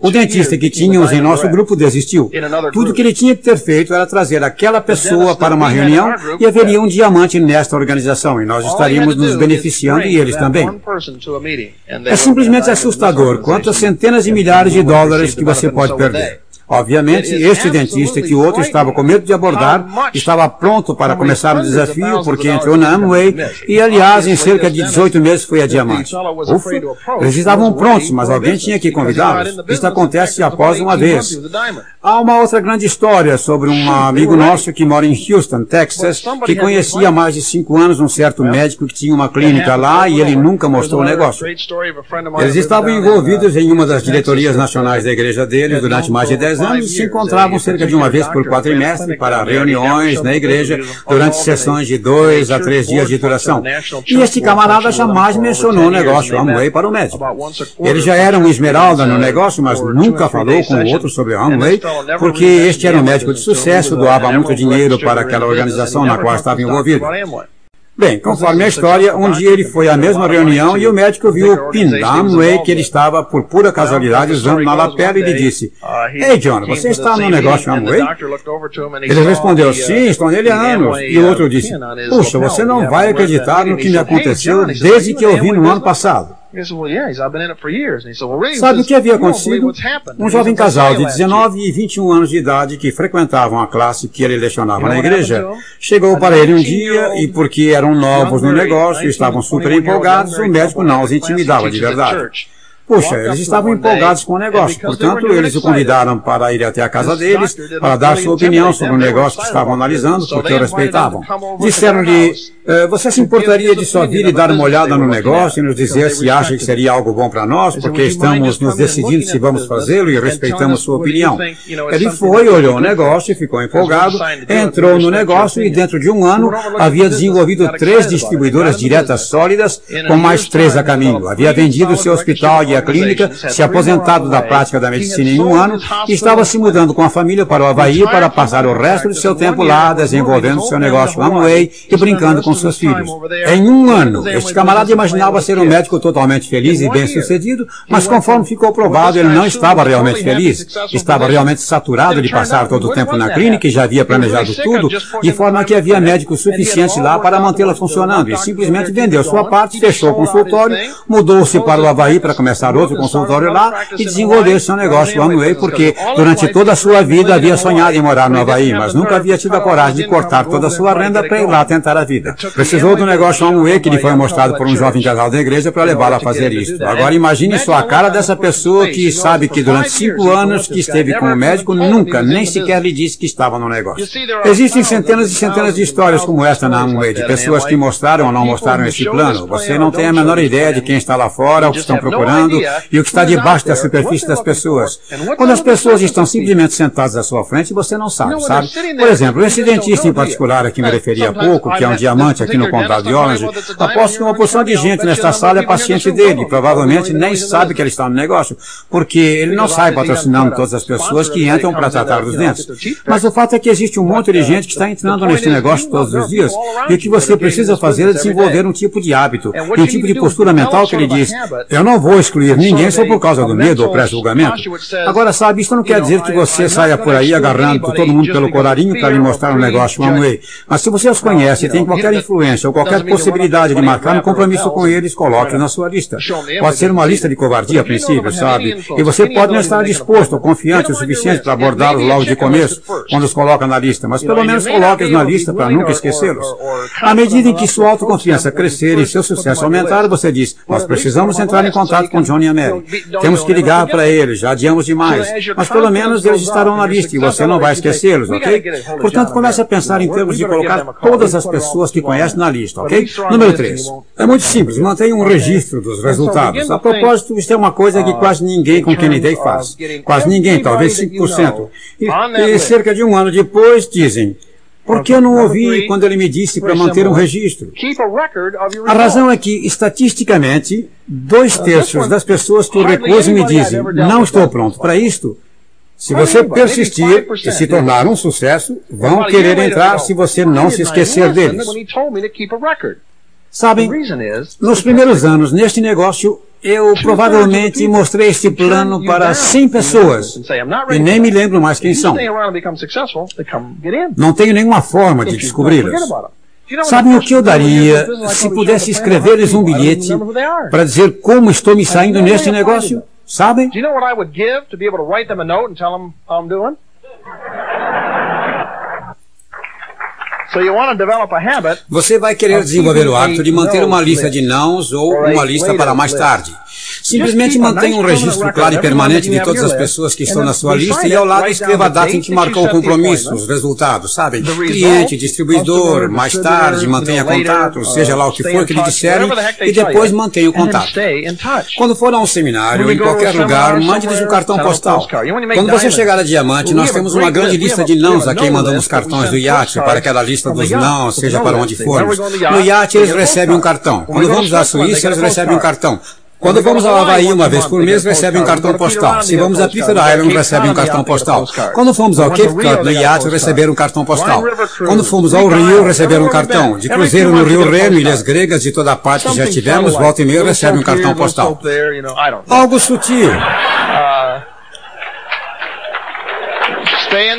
Speaker 2: O dentista que tínhamos em nosso grupo desistiu. Tudo que ele tinha que ter feito era trazer aquela pessoa para uma reunião e haveria um diamante nesta organização, e nós estaríamos nos beneficiando e eles também. É simplesmente assustador quantas centenas de milhares de dólares que você pode perder. Obviamente, este dentista que o outro estava com medo de abordar estava pronto para começar o desafio porque entrou na Amway e, aliás, em cerca de 18 meses foi a diamante. Ufa, eles estavam prontos, mas alguém tinha que convidá-los. Isto acontece após uma vez. Há uma outra grande história sobre um amigo nosso que mora em Houston, Texas, que conhecia há mais de cinco anos um certo médico que tinha uma clínica lá e ele nunca mostrou o negócio. Eles estavam envolvidos em uma das diretorias nacionais da igreja deles durante mais de 10 10 anos se encontravam cerca de uma vez por quadrimestre para reuniões na igreja durante sessões de dois a três dias de duração. E este camarada jamais mencionou o negócio Amway para o médico. Ele já era um esmeralda no negócio, mas nunca falou com o outro sobre o Amway, porque este era um médico de sucesso, doava muito dinheiro para aquela organização na qual estava envolvido. Bem, conforme a história, um dia ele foi à mesma reunião e o médico viu o pin da Amway que ele estava, por pura casualidade, usando na lapela e lhe disse, Ei, John, você está no negócio Amway? Ele respondeu, sim, estou nele há anos. E o outro disse, puxa, você não vai acreditar no que me aconteceu desde que eu vi no ano passado. Sabe o que havia acontecido? Um jovem casal de 19 e 21 anos de idade que frequentavam a classe que ele lecionava na igreja. chegou para ele um dia e, porque eram novos no negócio e estavam super empolgados, o médico não os intimidava de verdade. Puxa, eles estavam empolgados com o negócio, portanto, eles o convidaram para ir até a casa deles para dar sua opinião sobre o negócio que estavam analisando, porque o respeitavam. Disseram-lhe: eh, Você se importaria de só vir e dar uma olhada no negócio e nos dizer se acha que seria algo bom para nós, porque estamos nos decidindo se vamos fazê-lo e respeitamos sua opinião? Ele foi, olhou o negócio e ficou empolgado, entrou no negócio e, dentro de um ano, havia desenvolvido três distribuidoras diretas sólidas, com mais três a caminho. Havia vendido seu hospital e a clínica, se aposentado da prática da medicina em um ano e estava se mudando com a família para o Havaí para passar o resto de seu tempo lá desenvolvendo seu negócio Amway e brincando com seus filhos. Em um ano, este camarada imaginava ser um médico totalmente feliz e bem-sucedido, mas conforme ficou provado, ele não estava realmente feliz. Estava realmente saturado de passar todo o tempo na clínica e já havia planejado tudo, de forma que havia médicos suficientes lá para mantê-la funcionando. E simplesmente vendeu sua parte, fechou o consultório, mudou-se para o Havaí para começar outro consultório lá e desenvolver seu negócio Amway, porque durante toda a sua vida havia sonhado em morar no Havaí, mas nunca havia tido a coragem de cortar toda a sua renda para ir lá tentar a vida. Precisou do negócio Amway que lhe foi mostrado por um jovem casal da igreja para levá-lo a fazer isto. Agora imagine só a cara dessa pessoa que sabe que durante cinco anos que esteve com o médico, nunca, nem sequer lhe disse que estava no negócio. Existem centenas e centenas de histórias como esta na Amway, de pessoas que mostraram ou não mostraram esse plano. Você não tem a menor ideia de quem está lá fora, o que estão procurando e o que está debaixo da superfície das pessoas. Quando as pessoas estão simplesmente sentadas à sua frente, você não sabe, sabe? Por exemplo, esse dentista em particular a que me referi há pouco, que é um diamante aqui no condado de Orange, aposto que uma porção de gente nesta sala é paciente dele provavelmente nem sabe que ele está no negócio, porque ele não sai patrocinando todas as pessoas que entram para tratar dos dentes. Mas o fato é que existe um monte de gente que está entrando neste negócio todos os dias e o que você precisa fazer é desenvolver um tipo de hábito e um tipo de postura mental que ele diz, eu não vou excluir ninguém só por causa do medo ou pré-julgamento. Agora, sabe, isso não quer dizer que você saia por aí agarrando todo mundo pelo colarinho para lhe mostrar um negócio Amway. Mas se você os conhece e tem qualquer influência ou qualquer possibilidade de marcar um compromisso com eles, coloque na sua lista. Pode ser uma lista de covardia a princípio, sabe? E você pode não estar disposto ou confiante o suficiente para abordá-los logo de começo, quando os coloca na lista, mas pelo menos coloque-os na lista para nunca esquecê-los. À medida em que sua autoconfiança crescer e seu sucesso aumentar, você diz, nós precisamos entrar em contato com Johnny e Mary. Temos que ligar para eles, já adiamos demais. Mas pelo menos eles estarão na lista e você não vai esquecê-los, ok? Portanto, comece a pensar em termos de colocar todas as pessoas que conhece na lista, ok? Número 3. É muito simples, mantenha um registro dos resultados. A propósito, isso é uma coisa que quase ninguém com Kennedy faz. Quase ninguém, talvez 5%. E, e cerca de um ano depois dizem, por que eu não ouvi quando ele me disse para manter um registro? A razão é que, estatisticamente, dois terços das pessoas que o recusam me dizem, não estou pronto para isto, se você persistir e se tornar um sucesso, vão querer entrar se você não se esquecer deles. Sabem, nos primeiros anos neste negócio, eu provavelmente mostrei este plano para 100 pessoas e nem me lembro mais quem são. Não tenho nenhuma forma de descobri-las. Sabem o que eu daria se pudesse escrever-lhes um bilhete para dizer como estou me saindo neste negócio? Sabem? Você vai querer desenvolver o hábito de manter uma lista de nãos ou uma lista para mais tarde. Simplesmente mantenha um registro claro e permanente de todas as pessoas que estão na sua lista e ao lado escreva a data em que marcou o compromisso, os resultados, sabe? Cliente, distribuidor, mais tarde, mantenha contato, seja lá o que for que lhe disserem e depois mantenha o contato. Quando for a um seminário, em qualquer lugar, mande-lhes um cartão postal. Quando você chegar a Diamante, nós temos uma grande lista de nãos a quem mandamos cartões do iate para aquela lista dos não, seja para onde formos. No iate eles recebem um cartão. Quando vamos à Suíça, eles recebem um cartão. Quando vamos ao Havaí uma vez por mês, recebe um cartão postal. Se vamos a Clifford Island, recebe um cartão postal. Quando fomos ao Cape Cod no iate, receberam um cartão postal. Quando fomos ao Rio, receberam um cartão. De cruzeiro no Rio Reno, ilhas gregas, de toda a parte que já tivemos, volta e meia recebe um cartão postal. Algo sutil.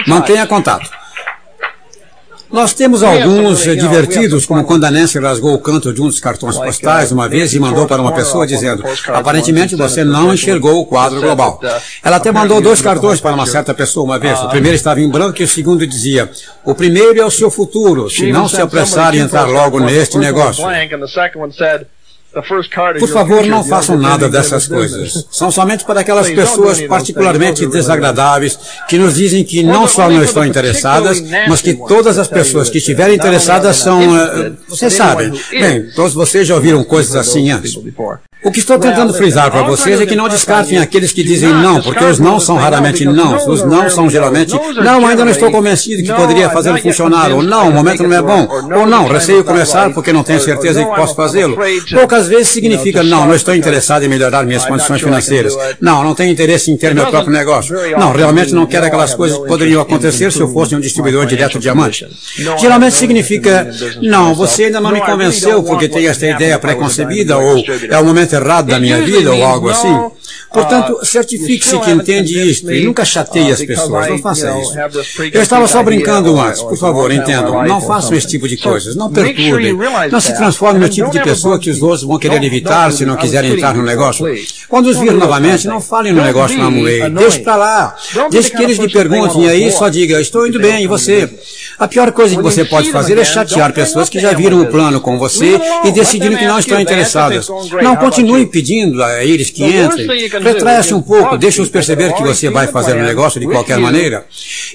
Speaker 2: Mantenha contato. Nós temos alguns divertidos, como quando a Nancy rasgou o canto de um dos cartões postais uma vez e mandou para uma pessoa dizendo: aparentemente você não enxergou o quadro global. Ela até mandou dois cartões para uma certa pessoa uma vez. O primeiro estava em branco e o segundo dizia: o primeiro é o seu futuro, se não se apressar em entrar logo neste negócio. Por favor, não façam nada dessas coisas. São somente para aquelas pessoas particularmente desagradáveis que nos dizem que não só não estão interessadas, mas que todas as pessoas que estiverem interessadas são. Uh, vocês sabem. Bem, todos vocês já ouviram coisas assim antes. O que estou tentando frisar para vocês é que não descartem aqueles que dizem não, porque os não são raramente não. Os não são geralmente não, ainda não estou convencido que poderia fazê-lo funcionar, ou não, o momento não é bom, ou não, receio começar porque não tenho certeza que posso fazê-lo. Poucas vezes significa não, não estou interessado em melhorar minhas condições financeiras. Não, não tenho interesse em ter meu próprio negócio. Não, realmente não quero aquelas coisas que poderiam acontecer se eu fosse um distribuidor direto de diamante. Geralmente significa não, você ainda não me convenceu porque tem esta ideia pré-concebida, ou é o momento errado da minha vida, ou algo assim. Portanto, certifique-se que entende isto e nunca chateie as pessoas. Não faça isso. Eu estava só brincando antes. Por favor, entendam. Não façam esse tipo de coisas. Não perturbem. Não se transforme no tipo de pessoa que os outros vão querer evitar se não quiserem entrar no negócio. Quando os vir novamente, não falem no negócio na Amway. Deixe para lá. Deixe que eles lhe perguntem e aí só diga, estou indo bem, e você? A pior coisa que você pode fazer é chatear pessoas que já viram o plano com você e decidiram que não estão interessadas. Não continue pedindo a eles que entrem. Retraia-se um pouco, deixe-os perceber que você vai fazer o um negócio de qualquer maneira.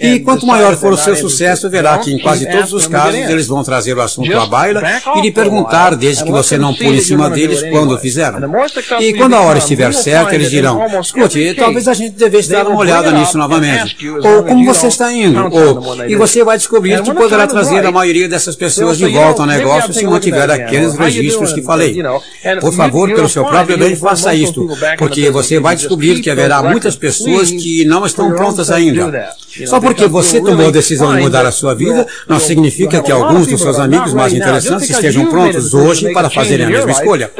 Speaker 2: E quanto maior for o seu sucesso, verá que em quase todos os casos eles vão trazer o assunto à baila e lhe perguntar, desde que você não pule em cima deles, quando fizeram. E quando a hora estiver certa, eles dirão, escute, talvez a gente devesse dar uma olhada nisso novamente. Ou como você está indo. Ou, e você vai descobrir que poderá trazer a maioria dessas pessoas de volta ao negócio se mantiver aqueles registros que falei. Por favor, pelo seu próprio bem, faça isto, porque você vai descobrir que haverá muitas pessoas que não estão prontas ainda. Só porque você tomou a decisão de mudar a sua vida, não significa que alguns dos seus amigos mais interessantes estejam prontos hoje para fazerem a mesma escolha.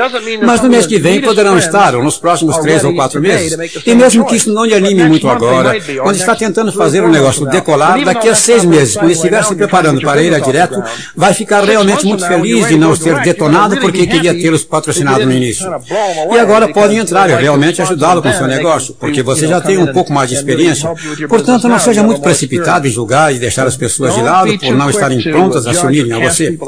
Speaker 2: Mas no mês que vem poderão estar, ou nos próximos três ou quatro meses. E mesmo que isso não lhe anime muito agora, quando está tentando fazer o um negócio decolar, daqui a seis meses, quando estiver se preparando para ir a direto, vai ficar realmente muito feliz de não ter detonado porque queria tê-los patrocinado no início. E agora podem entrar e realmente ajudá-lo com seu negócio, porque você já tem um pouco mais de experiência. Portanto, não seja muito precipitado em julgar e deixar as pessoas de lado por não estarem prontas a se unirem a você.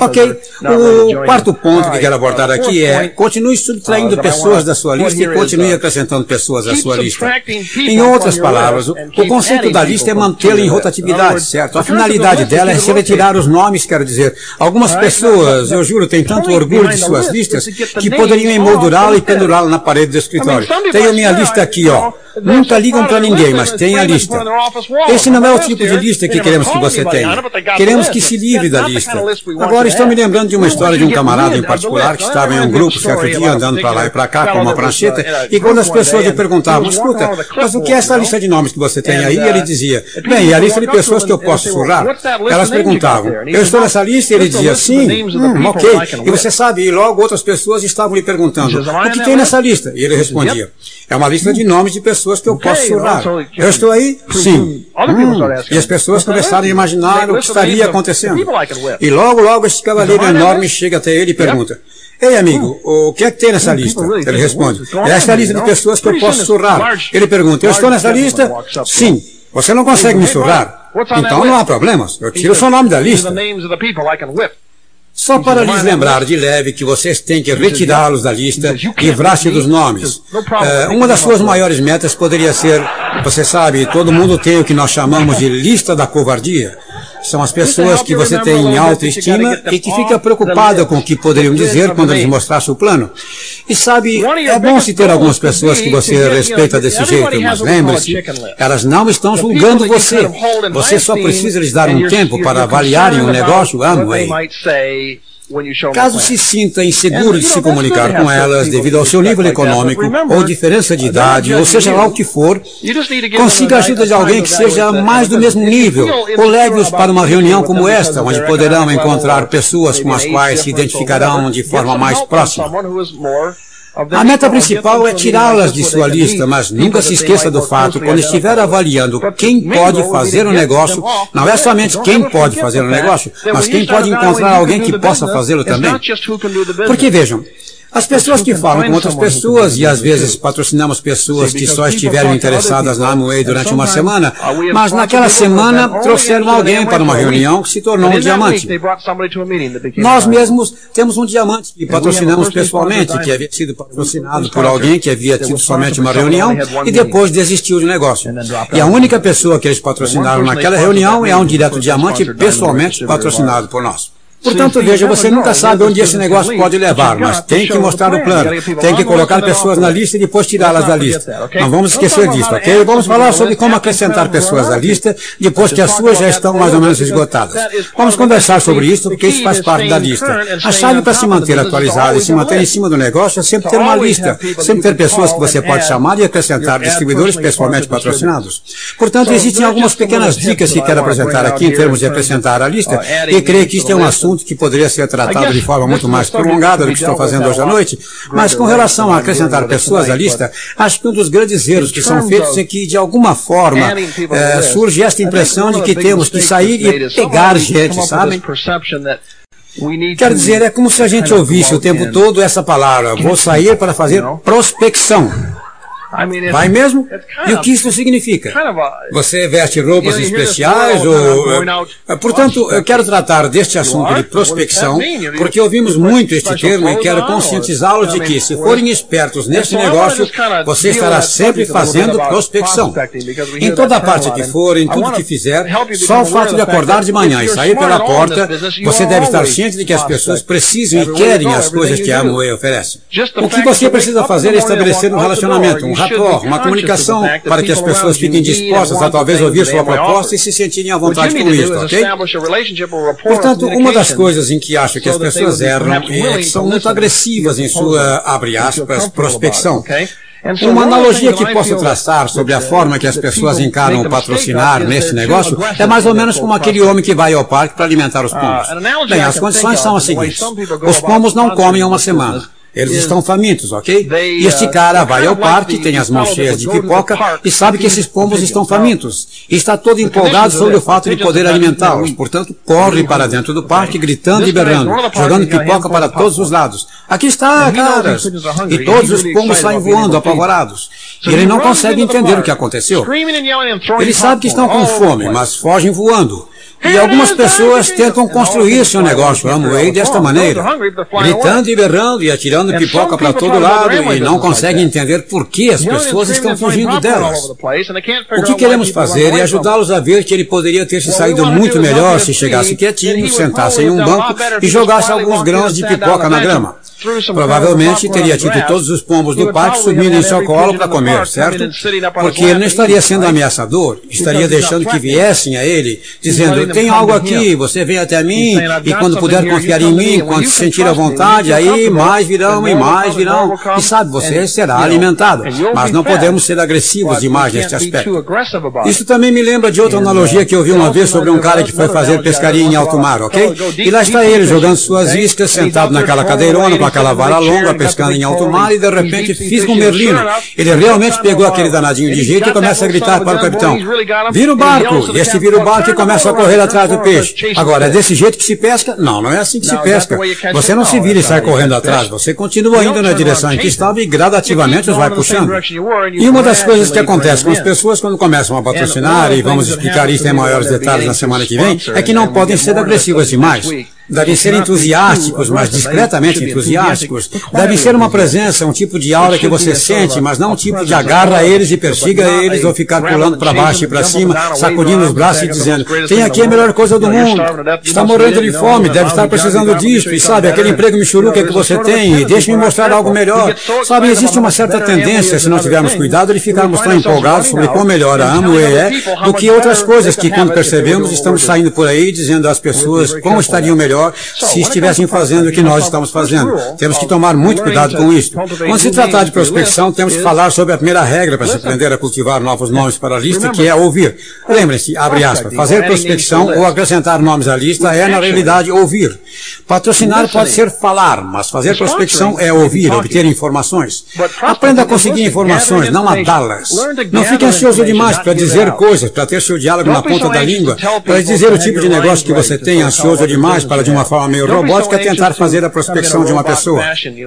Speaker 2: Ok, o quarto ponto que quero abordar aqui é continue subtraindo pessoas da sua lista e continue acrescentando pessoas à sua lista. Em outras palavras, o conceito da lista é mantê-la em rotatividade, certo? A finalidade dela é se retirar os nomes, quero dizer, algumas pessoas, eu juro, têm tanto orgulho de suas listas que poderiam emoldurá-la e pendurá-la na parede do escritório. Tenho minha lista aqui, ó. Nunca ligam para ninguém, mas tem a lista. Esse não é o tipo de lista que queremos que você tenha. Queremos que se livre da lista. Agora estou me lembrando de uma história de um camarada em particular que estava em um grupo certo dia andando para lá e para cá com uma prancheta e quando as pessoas lhe perguntavam, escuta, mas o que é essa lista de nomes que você tem aí? Ele dizia, bem, e a lista de pessoas que eu posso surrar? Elas perguntavam, eu estou nessa lista? E ele dizia, sim, hum, ok. E você sabe, e logo outras pessoas estavam lhe perguntando, o que tem nessa lista? E ele respondia, é uma lista de nomes de pessoas pessoas que eu posso surrar. Eu estou aí? Sim. Hum. E as pessoas começaram a imaginar o que estaria acontecendo. E logo, logo, esse cavaleiro enorme chega até ele e pergunta. Ei, amigo, o que é que tem nessa lista? Ele responde. É esta lista de pessoas que eu posso surrar. Ele pergunta, eu estou nessa lista? Sim. Você não consegue me surrar? Então não há problemas. Eu tiro o seu nome da lista. Só para lhes lembrar de leve que vocês têm que retirá-los da lista, livrar-se dos nomes. É, uma das suas maiores metas poderia ser, você sabe, todo mundo tem o que nós chamamos de lista da covardia. São as pessoas que você tem em alta estima e que fica preocupada com o que poderiam dizer quando lhes mostrasse o plano. E sabe, é bom se ter algumas pessoas que você respeita desse jeito, mas lembre-se, elas não estão julgando você. Você só precisa lhes dar um tempo para avaliarem o negócio Amway. Caso se sinta inseguro de se comunicar com elas devido ao seu nível econômico ou diferença de idade, ou seja lá o que for, consiga a ajuda de alguém que seja mais do mesmo nível, ou leve-os para uma reunião como esta, onde poderão encontrar pessoas com as quais se identificarão de forma mais próxima. A meta principal é tirá-las de sua lista, mas nunca se esqueça do fato, quando estiver avaliando quem pode fazer o um negócio, não é somente quem pode fazer o um negócio, mas quem pode encontrar alguém que possa fazê-lo também. Porque vejam, As pessoas que falam com outras pessoas, e às vezes patrocinamos pessoas que só estiveram interessadas na Amway durante uma semana, mas naquela semana trouxeram alguém para uma reunião que se tornou um diamante. Nós mesmos temos um diamante que patrocinamos pessoalmente, que havia sido patrocinado por alguém que havia tido somente uma reunião e depois desistiu do negócio. E a única pessoa que eles patrocinaram naquela reunião é um direto diamante pessoalmente patrocinado por nós. Portanto, veja, você nunca sabe onde esse negócio pode levar, mas tem que mostrar o plano, tem que colocar pessoas na lista e depois tirá-las da lista. Não vamos esquecer disso, ok? Vamos falar sobre como acrescentar pessoas à lista depois que as suas já estão mais ou menos esgotadas. Vamos conversar sobre isso, porque isso faz parte da lista. A chave para se manter atualizado e se manter em cima do negócio é sempre ter uma lista, sempre ter pessoas que você pode chamar e acrescentar distribuidores pessoalmente patrocinados. Portanto, existem algumas pequenas dicas que quero apresentar aqui em termos de acrescentar a lista, e creio que isto é um assunto assunto que poderia ser tratado de forma muito mais prolongada do que estou fazendo hoje à noite, mas com relação a acrescentar pessoas à lista, acho que um dos grandes erros que são feitos é que, de alguma forma, é, surge esta impressão de que temos que sair e pegar gente, sabe? Quer dizer, é como se a gente ouvisse o tempo todo essa palavra, vou sair para fazer prospecção. Vai mesmo? E o que isso significa? Você veste roupas especiais ou... Eh, portanto, eu quero tratar deste assunto de prospecção, porque ouvimos muito este termo e quero conscientizá-los de que, se forem espertos neste negócio, você estará sempre fazendo prospecção. Em toda parte que for, em tudo que fizer, só o fato de acordar de manhã e sair pela porta, você deve estar ciente de que as pessoas precisam e querem as coisas que a Amway oferece. O que você precisa fazer é estabelecer um relacionamento, rapport, uma comunicação para que as pessoas fiquem dispostas a talvez ouvir sua proposta e se sentirem à vontade com isso, ok? Portanto, uma das coisas em que acho que as pessoas erram é que são muito agressivas em sua, abre aspas, prospecção. Uma analogia que posso traçar sobre a forma que as pessoas encaram patrocinar neste negócio é mais ou menos como aquele homem que vai ao parque para alimentar os pombos. Bem, as condições são as seguintes. Os pombos não comem uma semana. Eles estão famintos, ok? E este cara vai ao parque, tem as mãos cheias de pipoca e sabe que esses pombos estão famintos. E está todo empolgado sobre o fato de poder alimentá-los. Portanto, corre para dentro do parque, gritando e berrando, jogando pipoca para todos os lados. Aqui está, caras! E todos os pombos saem voando, apavorados. E ele não consegue entender o que aconteceu. Ele sabe que estão com fome, mas fogem voando. E algumas pessoas tentam construir seu negócio Amway desta maneira, gritando e berrando e atirando pipoca para todo lado e não conseguem entender por que as pessoas estão fugindo delas. O que queremos fazer é ajudá-los a ver que ele poderia ter se saído muito melhor se chegasse quietinho, sentasse em um banco e jogasse alguns grãos de pipoca na grama. Provavelmente teria tido todos os pombos do parque subindo em seu colo para comer, certo? Porque ele não estaria sendo ameaçador, estaria deixando que viessem a ele, dizendo: tem algo aqui, você vem até mim, e quando puder confiar em mim, quando se sentir à vontade, aí mais virão e mais virão. E sabe, você será alimentado. Mas não podemos ser agressivos demais neste aspecto. Isso também me lembra de outra analogia que eu vi uma vez sobre um cara que foi fazer pescaria em alto mar, ok? E lá está ele jogando suas iscas, sentado naquela cadeirona, aquela vara longa, pescando em alto mar, e de repente fisga um merlino. Ele realmente pegou aquele danadinho de jeito e começa a gritar para o capitão: Vira o barco! E este vira o barco e começa a correr atrás do peixe. Agora, é desse jeito que se pesca? Não, não é assim que se pesca. Você não se vira e sai correndo atrás, você continua indo na direção em que estava e gradativamente os vai puxando. E uma das coisas que acontece com as pessoas quando começam a patrocinar, e vamos explicar isso em maiores detalhes na semana que vem, é que não podem ser agressivas demais. Devem ser entusiásticos, mas discretamente entusiásticos. Devem ser uma presença, um tipo de aura que você sente, mas não um tipo de agarra eles e persiga eles ou ficar pulando para baixo e para cima, sacudindo os braços e dizendo: Tem aqui a melhor coisa do mundo. Está morrendo de fome, deve estar precisando disso. E sabe, aquele emprego michuruca que você tem, e deixe-me mostrar algo melhor. Sabe, existe uma certa tendência, se não tivermos cuidado, de ficarmos tão empolgados sobre quão melhor a Amway é do que outras coisas que, quando percebemos, estamos saindo por aí dizendo às pessoas como estariam melhor melhor se estivessem fazendo o que nós estamos fazendo. Temos que tomar muito cuidado com isso. Quando se tratar de prospecção, temos que falar sobre a primeira regra para se aprender a cultivar novos nomes para a lista, que é ouvir. Lembre-se, abre aspas, fazer prospecção ou acrescentar nomes à lista é, na realidade, ouvir. Patrocinar pode ser falar, mas fazer prospecção é ouvir, obter informações. Aprenda a conseguir informações, não a dá-las. Não fique ansioso demais para dizer coisas, para ter seu diálogo na ponta da língua, para dizer o tipo de negócio que você tem, ansioso demais para de uma forma meio robótica, tentar fazer a prospecção de uma pessoa.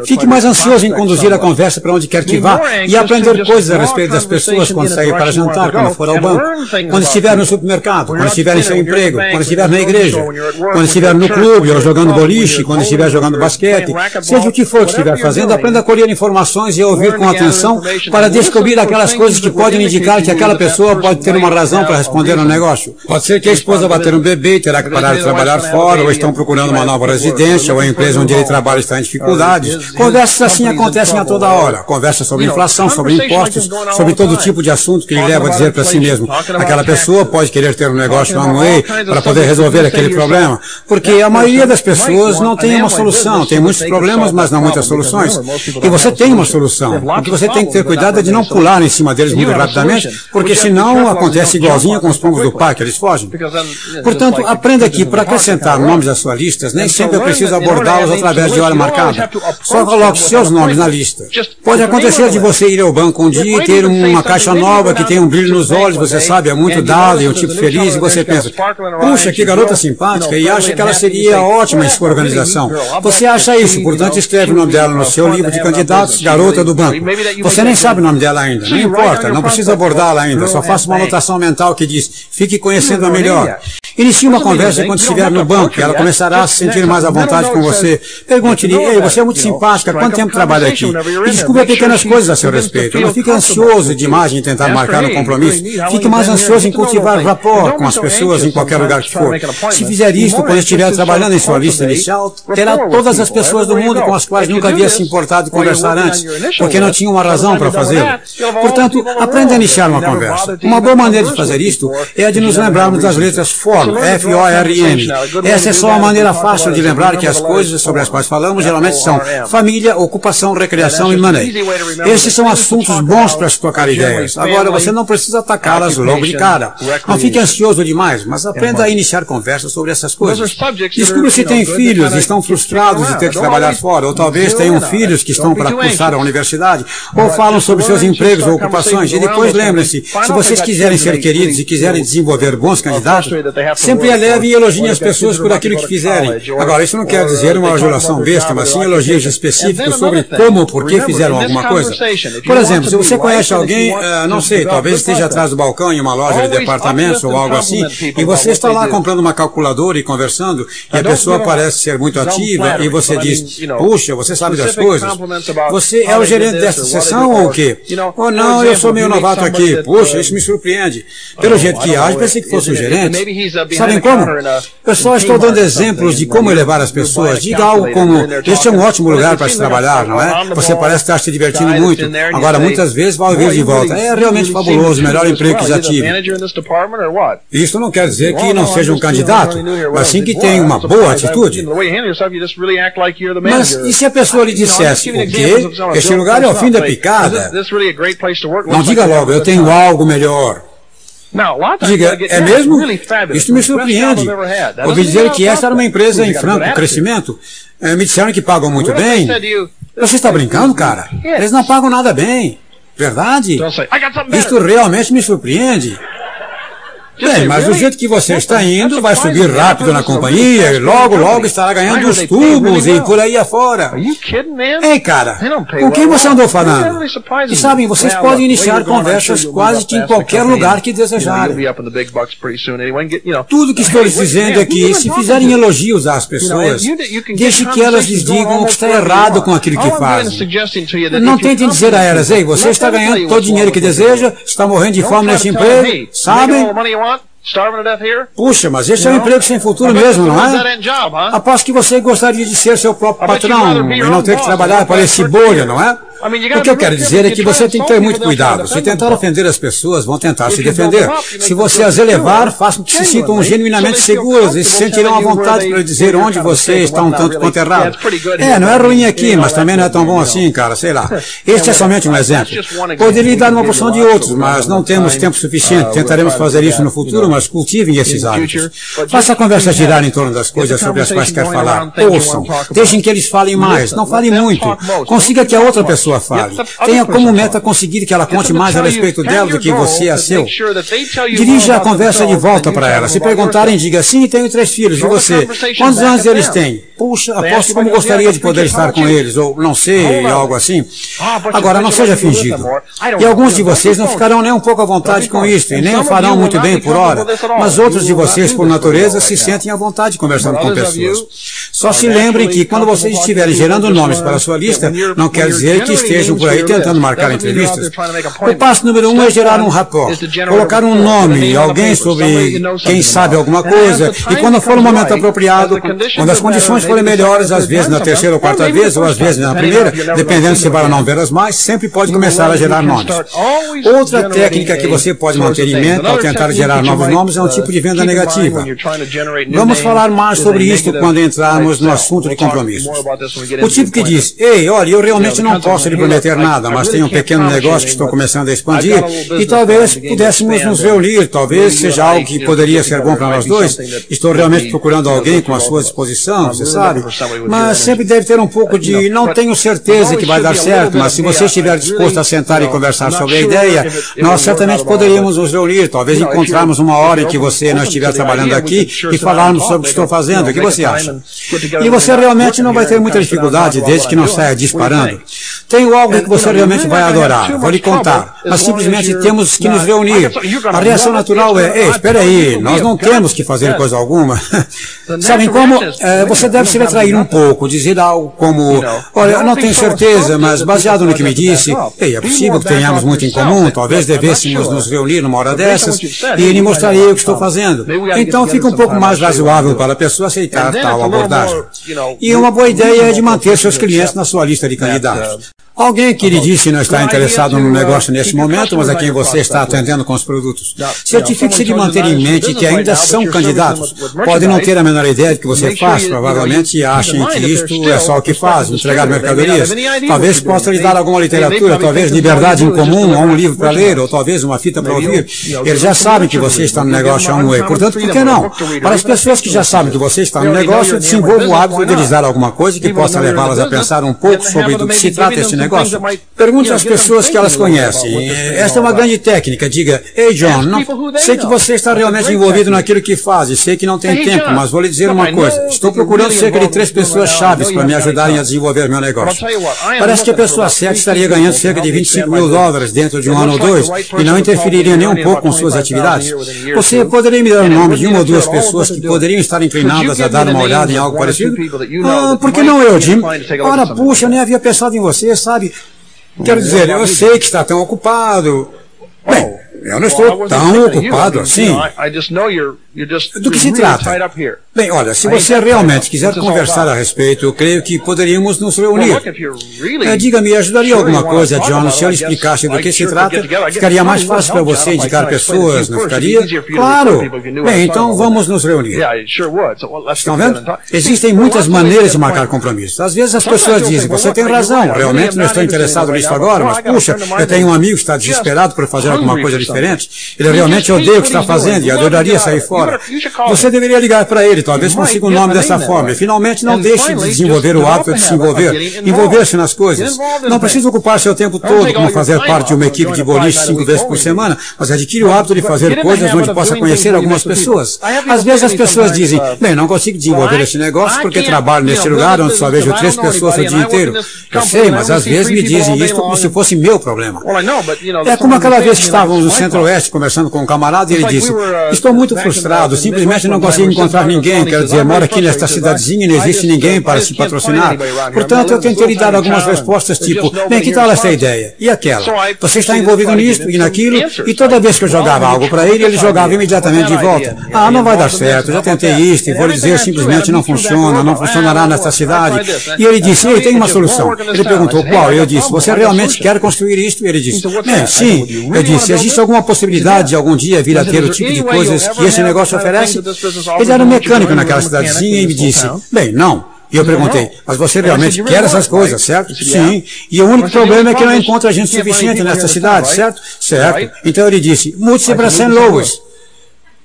Speaker 2: Fique mais ansioso em conduzir a conversa para onde quer que vá e aprender coisas a respeito das pessoas quando sair para jantar, quando for ao banco, quando estiver no supermercado, quando estiver em seu emprego, quando estiver na igreja, quando estiver no clube ou jogando boliche, quando estiver jogando basquete, seja o que for que estiver fazendo, aprenda a colher informações e a ouvir com atenção para descobrir aquelas coisas que podem indicar que aquela pessoa pode ter uma razão para responder no negócio. Pode ser que a esposa bater um bebê e terá que parar de trabalhar fora, ou estão procurando uma nova residência, ou a empresa onde ele trabalha está em dificuldades. Conversas assim acontecem a toda hora. Conversas sobre inflação, sobre impostos, sobre todo tipo de assunto que lhe leva a dizer para si mesmo. Aquela pessoa pode querer ter um negócio na Amway para poder resolver aquele problema, porque a maioria das pessoas não tem uma solução. Tem muitos problemas, mas não muitas soluções. E você tem uma solução. O que você tem que ter cuidado é de não pular em cima deles muito rapidamente, porque senão acontece igualzinho com os pombos do parque, eles fogem. Portanto, aprenda que para acrescentar nomes às suas listas, nem sempre é preciso abordá-los através de hora marcada. Só coloque seus nomes na lista. Pode acontecer de você ir ao banco um dia e ter uma caixa nova que tem um brilho nos olhos, você sabe, é muito dado e um tipo feliz, e você pensa, puxa, que garota simpática, e acha que ela seria ótima em sua organização. Você acha isso, portanto escreve o nome dela no seu livro de candidatos, garota do banco. Você nem sabe o nome dela ainda, não importa, não precisa abordá-la ainda, só faça uma anotação mental que diz, fique conhecendo-a melhor. Inicie uma conversa quando estiver no banco, e ela começará a se sentir mais à vontade com você. Pergunte-lhe, ei, você é muito simpática, quanto tempo trabalha aqui? E descubra pequenas coisas a seu respeito. Não fique ansioso demais em tentar marcar um compromisso. Fique mais ansioso em cultivar rapport com as pessoas em qualquer lugar que for. Se fizer isto quando estiver trabalhando em sua lista inicial, terá todas as pessoas do mundo com as quais nunca havia se importado conversar antes, porque não tinha uma razão para fazê-lo. Portanto, aprenda a iniciar uma conversa. Uma boa maneira de fazer isto é a de nos lembrarmos das letras FORM, F-O-R-M. Essa é só uma maneira fácil de lembrar que as coisas sobre as quais falamos geralmente são família, ocupação, recreação e money. Esses são assuntos bons para trocar ideias. Agora, você não precisa atacá-las logo de cara. Não fique ansioso demais, mas aprenda a iniciar conversas sobre essas coisas. Descubra se tem filhos e estão frustrados de ter que trabalhar fora, ou talvez tenham filhos que estão para cursar a universidade, ou falam sobre seus empregos ou ocupações. E depois lembre-se, se vocês quiserem ser queridos e quiserem desenvolver bons candidatos, sempre elevem e elogiem as pessoas por aquilo que fizerem. Agora, isso não quer dizer uma adulação besta, mas sim elogios específicos sobre como ou por que fizeram alguma coisa. Por exemplo, se você conhece alguém, uh, não sei, talvez esteja atrás do balcão em uma loja de departamentos ou algo assim, e você está lá comprando uma calculadora e conversando, e a pessoa parece ser muito ativa, e você diz, puxa, você sabe das coisas. Você é o gerente desta sessão ou o quê? Oh não, eu sou meio novato aqui. Puxa, isso me surpreende. Pelo jeito que age, pensei que fosse o gerente. Sabem como? Eu só estou dando exemplos de como elevar as pessoas. Diga algo como, este é um ótimo lugar para se trabalhar, não é? Você parece estar se divertindo muito. Agora, muitas vezes vai ouvir de volta. É realmente fabuloso, o melhor emprego que já tive. Isso não quer dizer que não seja um candidato, mas sim que tem uma boa atitude. Mas e se a pessoa lhe dissesse, o quê? Este lugar é o fim da picada? Não diga logo, eu tenho algo melhor. Diga, é mesmo? Isto me surpreende. Ouvi dizer que esta era uma empresa em franco crescimento. Eh, me disseram que pagam muito bem. Você está brincando, cara? Eles não pagam nada bem. Verdade? Isto realmente me surpreende. Bem, mas do jeito que você está indo, vai subir rápido na companhia e logo, logo estará ganhando os tubos e por aí afora. Ei, cara, com quem você andou falando? E sabem, vocês podem iniciar conversas quase que em qualquer lugar que desejarem. Tudo que estou lhes dizendo é que, se fizerem elogios às pessoas, deixe que elas lhes digam o que está errado com aquilo que fazem. Não tentem dizer a elas, ei, você está ganhando todo o dinheiro que deseja, está morrendo de fome nesse emprego, sabem? Puxa, mas esse é um emprego sem futuro mesmo, não é? Aposto que você gostaria de ser seu próprio patrão e não ter que trabalhar para esse bolha, não é? O que eu quero dizer é que você tem que ter muito cuidado. Se tentar ofender as pessoas, vão tentar se defender. Se você as elevar, faça com que se sintam genuinamente seguros e se sentirão à vontade para dizer onde você está um tanto quanto errado. É, não é ruim aqui, mas também não é tão bom assim, cara, sei lá. Este é somente um exemplo. Poderia dar uma porção de outros, mas não temos tempo suficiente. Tentaremos fazer isso no futuro, mas cultivem esses hábitos. Faça a conversa girar em torno das coisas sobre as quais quer falar. Ouçam. Deixem que eles falem mais. Não falem muito. Consiga que a outra pessoa fale. Tenha como meta conseguir que ela conte mais a respeito dela do que você a seu. Dirija a conversa de volta para ela. Se perguntarem, diga sim, tenho três filhos. E você? Quantos anos eles têm? Puxa, aposto como gostaria de poder estar com eles, ou não sei, algo assim. Agora, não seja fingido. E alguns de vocês não ficarão nem um pouco à vontade com isto, e nem o farão muito bem por hora, mas outros de vocês, por natureza, se sentem à vontade conversando com pessoas. Só se lembrem que quando vocês estiverem gerando nomes para a sua lista, não quer dizer que estejam por aí tentando marcar entrevistas. O passo número um é gerar um rapport, colocar um nome, alguém sobre quem sabe alguma coisa, e quando for o momento apropriado, quando as condições forem melhores, às vezes na terceira ou quarta vez, ou às vezes na primeira, dependendo se vai ou não vê-las mais, sempre pode começar a gerar nomes. Outra técnica que você pode manter em mente ao tentar gerar novos nomes é um tipo de venda negativa. Vamos falar mais sobre isso quando entrarmos no assunto de compromissos. O tipo que diz, ei, olha, eu realmente não posso lhe prometer nada, mas tenho um pequeno negócio que estou começando a expandir e talvez pudéssemos nos reunir, talvez seja algo que poderia ser bom para nós dois. Estou realmente procurando alguém com a sua disposição, você sabe? Mas sempre deve ter um pouco de, não tenho certeza que vai dar certo, mas se você estiver disposto a sentar e conversar sobre a ideia, nós certamente poderíamos nos reunir, talvez encontrarmos uma hora em que você não estiver trabalhando aqui e falarmos sobre o que estou fazendo. O que você acha? E você realmente não vai ter muita dificuldade desde que não saia disparando. Tenho algo que você realmente vai adorar. Vou lhe contar. Mas simplesmente temos que nos reunir. A reação natural é, ei, espera aí, nós não temos que fazer coisa alguma. Sabem como? É, você deve se retrair um pouco, dizer algo como, olha, eu não tenho certeza, mas baseado no que me disse, ei, é possível que tenhamos muito em comum, talvez devêssemos nos reunir numa hora dessas e ele mostraria o que estou fazendo. Então fica um pouco mais razoável para a pessoa aceitar tal abordagem. E uma boa ideia é de manter seus clientes na sua lista de candidatos. Alguém que lhe disse não está interessado no negócio neste momento, mas a quem você está atendendo com os produtos. Certifique-se de manter em mente que ainda são candidatos. Podem não ter a menor ideia do que você faz, provavelmente achem que isto é só o que faz, entregar mercadorias. Talvez possa lhe dar alguma literatura, talvez liberdade em comum, ou um livro para ler, ou talvez uma fita para ouvir. Eles já sabem que você está no negócio há um way. Portanto, por que não? Para as pessoas que já sabem que você está no negócio, desenvolva o hábito de lhes dar alguma coisa que possa levá-las a pensar um pouco sobre do que se trata este negócio negócio. Pergunte às pessoas que elas conhecem. Esta é uma grande técnica. Diga, ei John, não, sei que você está realmente envolvido naquilo que faz e sei que não tem tempo, mas vou lhe dizer uma coisa. Estou procurando cerca de três pessoas chaves para me ajudarem a desenvolver meu negócio. Parece que a pessoa certa estaria ganhando cerca de 25 mil dólares dentro de um ano ou dois e não interferiria nem um pouco com suas atividades. Você poderia me dar o nome de uma ou duas pessoas que poderiam estar inclinadas a dar uma olhada em algo parecido? Ah, por que não eu, Jim? Ora, puxa, eu nem havia pensado em você, sabe? Sabe? Quero dizer, eu sei que está tão ocupado. Bem, eu não estou tão ocupado assim. Do que se trata? Bem, olha, se você realmente quiser conversar a respeito, eu creio que poderíamos nos reunir. É, Diga-me, ajudaria alguma coisa, John, se eu lhe explicasse do que se trata? Ficaria mais fácil para você indicar pessoas, não ficaria? Claro. Bem, então vamos nos reunir. Estão vendo? Existem muitas maneiras de marcar compromissos. Às vezes as pessoas dizem, você tem razão, realmente não estou interessado nisso agora, mas puxa, eu tenho um amigo que está desesperado por fazer alguma coisa diferente. Ele realmente odeia o que está fazendo e adoraria sair fora fora. Você deveria ligar para ele, talvez consiga um nome dessa forma. E finalmente não deixe de desenvolver o hábito de se envolver. Envolver-se nas coisas. Não precisa ocupar seu tempo todo como fazer parte de uma equipe de boliche cinco vezes por semana, mas adquire o hábito de fazer coisas onde possa conhecer algumas pessoas. Às vezes as pessoas dizem, bem, não consigo desenvolver esse negócio porque trabalho neste lugar onde só vejo três pessoas o dia inteiro. Eu sei, mas às vezes me dizem isso como se fosse meu problema. É como aquela vez que estávamos no Centro-Oeste conversando com um camarada e ele disse, estou muito frustrado simplesmente não consigo encontrar ninguém. Quer dizer, mora aqui nesta cidadezinha e não existe ninguém para se patrocinar. Portanto, eu tentei lhe dar algumas respostas tipo, bem, que tal esta ideia? E aquela? Você está envolvido nisto e naquilo? E toda vez que eu jogava algo para ele, ele jogava imediatamente de volta. Ah, não vai dar certo, já tentei isto e vou lhe dizer simplesmente não funciona, não funcionará nesta cidade. E ele disse, ei, tem uma solução. Ele perguntou qual? Eu disse, você realmente quer construir isto? E ele disse, bem, sim. Eu disse, existe alguma possibilidade de algum dia vir a ter o tipo de coisas que esse negócio negócio oferece? Ele era um mecânico naquela cidadezinha e me disse, bem, não. E eu perguntei, mas você realmente quer essas coisas, certo? Sim. E o único problema é que não encontra gente suficiente nesta cidade, certo? Certo. Então ele disse, mude-se para St. Louis.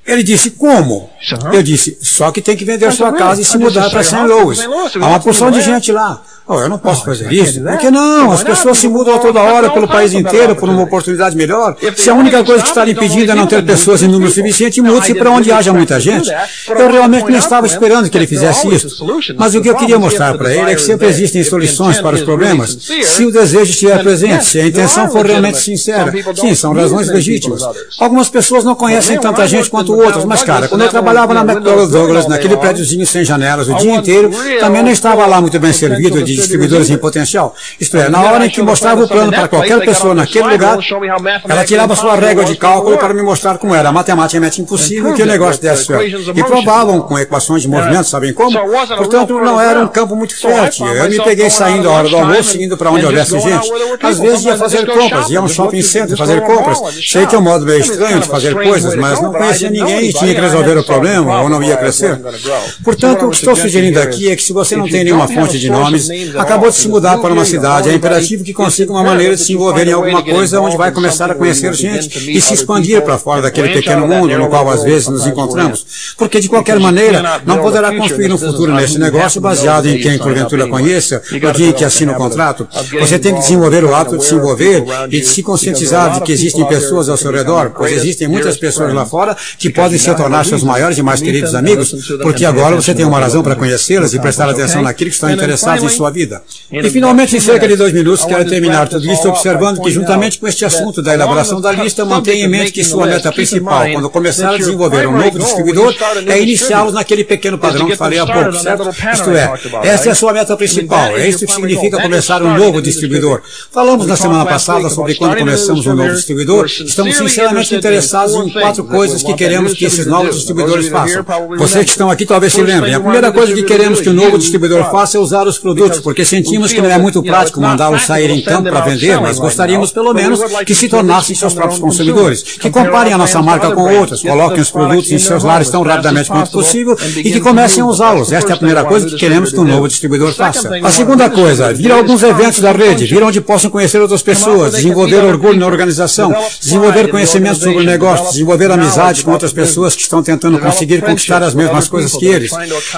Speaker 2: Ele disse, como? Eu disse, só que tem que vender sua casa e se mudar para St. Louis. Há uma porção de gente lá. Oh, eu não posso fazer isso. Por que não? As pessoas se mudam toda hora pelo país inteiro por uma oportunidade melhor. Se a única coisa que está impedindo é não ter pessoas em número suficiente, mude-se para onde haja muita gente. Eu realmente não estava esperando que ele fizesse isso. Mas o que eu queria mostrar para ele é que sempre existem soluções para os problemas, se o desejo estiver presente, se a intenção for realmente sincera. Sim, são razões legítimas. Algumas pessoas não conhecem tanta gente quanto outras, mas cara, quando eu trabalhava na McDonnell Douglas, naquele prédiozinho sem janelas o dia inteiro, também não estava lá muito bem servido de distribuidores em potencial. Isto é, na hora em que mostrava o plano para qualquer pessoa naquele lugar, ela tirava sua régua de cálculo para me mostrar como era. Matematicamente impossível que o negócio desse certo. E provavam com equações de movimento, sabem como? Portanto, não era um campo muito fértil. Eu me peguei saindo a hora do almoço, indo para onde houvesse gente. Às vezes ia fazer compras, ia a um shopping center fazer compras. Sei que é um modo meio estranho de fazer coisas, mas não conhecia ninguém e tinha que resolver o problema ou não ia crescer. Portanto, o que estou sugerindo aqui é que se você não tem nenhuma fonte de nomes, acabou de se mudar para uma cidade, é imperativo que consiga uma maneira de se envolver em alguma coisa onde vai começar a conhecer gente e se expandir para fora daquele pequeno mundo no qual às vezes nos encontramos. Porque de qualquer maneira, não poderá construir um futuro nesse negócio baseado em quem porventura conheça, no dia em que assina o contrato. Você tem que desenvolver o ato de se envolver e de se conscientizar de que existem pessoas ao seu redor, pois existem muitas pessoas lá fora que podem se tornar seus maiores e mais queridos amigos, porque agora você tem uma razão para conhecê-las e prestar atenção naquilo que estão interessados em sua vida. E finalmente, em cerca de dois minutos, quero terminar tudo isso observando que, juntamente com este assunto da elaboração da lista, mantenha em mente que sua meta principal, quando começar a desenvolver um novo distribuidor, é iniciá-los naquele pequeno padrão que falei há pouco, certo? Isto é, essa é a sua meta principal, é isso que significa começar um novo distribuidor. Falamos na semana passada sobre quando começamos um novo distribuidor, estamos sinceramente interessados em quatro coisas que queremos que esses novos distribuidores façam. Vocês que estão aqui talvez se lembrem, a primeira coisa que queremos que o novo distribuidor faça é usar os produtos, porque sentimos que não é muito prático mandá-los sair em campo para vender, mas gostaríamos pelo menos que se tornassem seus próprios consumidores, que comparem a nossa marca com outras, coloquem os produtos em seus lares tão rapidamente quanto possível e que comecem a usá-los. Esta é a primeira coisa que queremos que um novo distribuidor faça. A segunda coisa, vir a alguns eventos da rede, vir onde possam conhecer outras pessoas, desenvolver orgulho na organização, desenvolver conhecimento sobre o negócio, desenvolver amizades com outras pessoas que estão tentando conseguir conquistar as mesmas coisas que eles.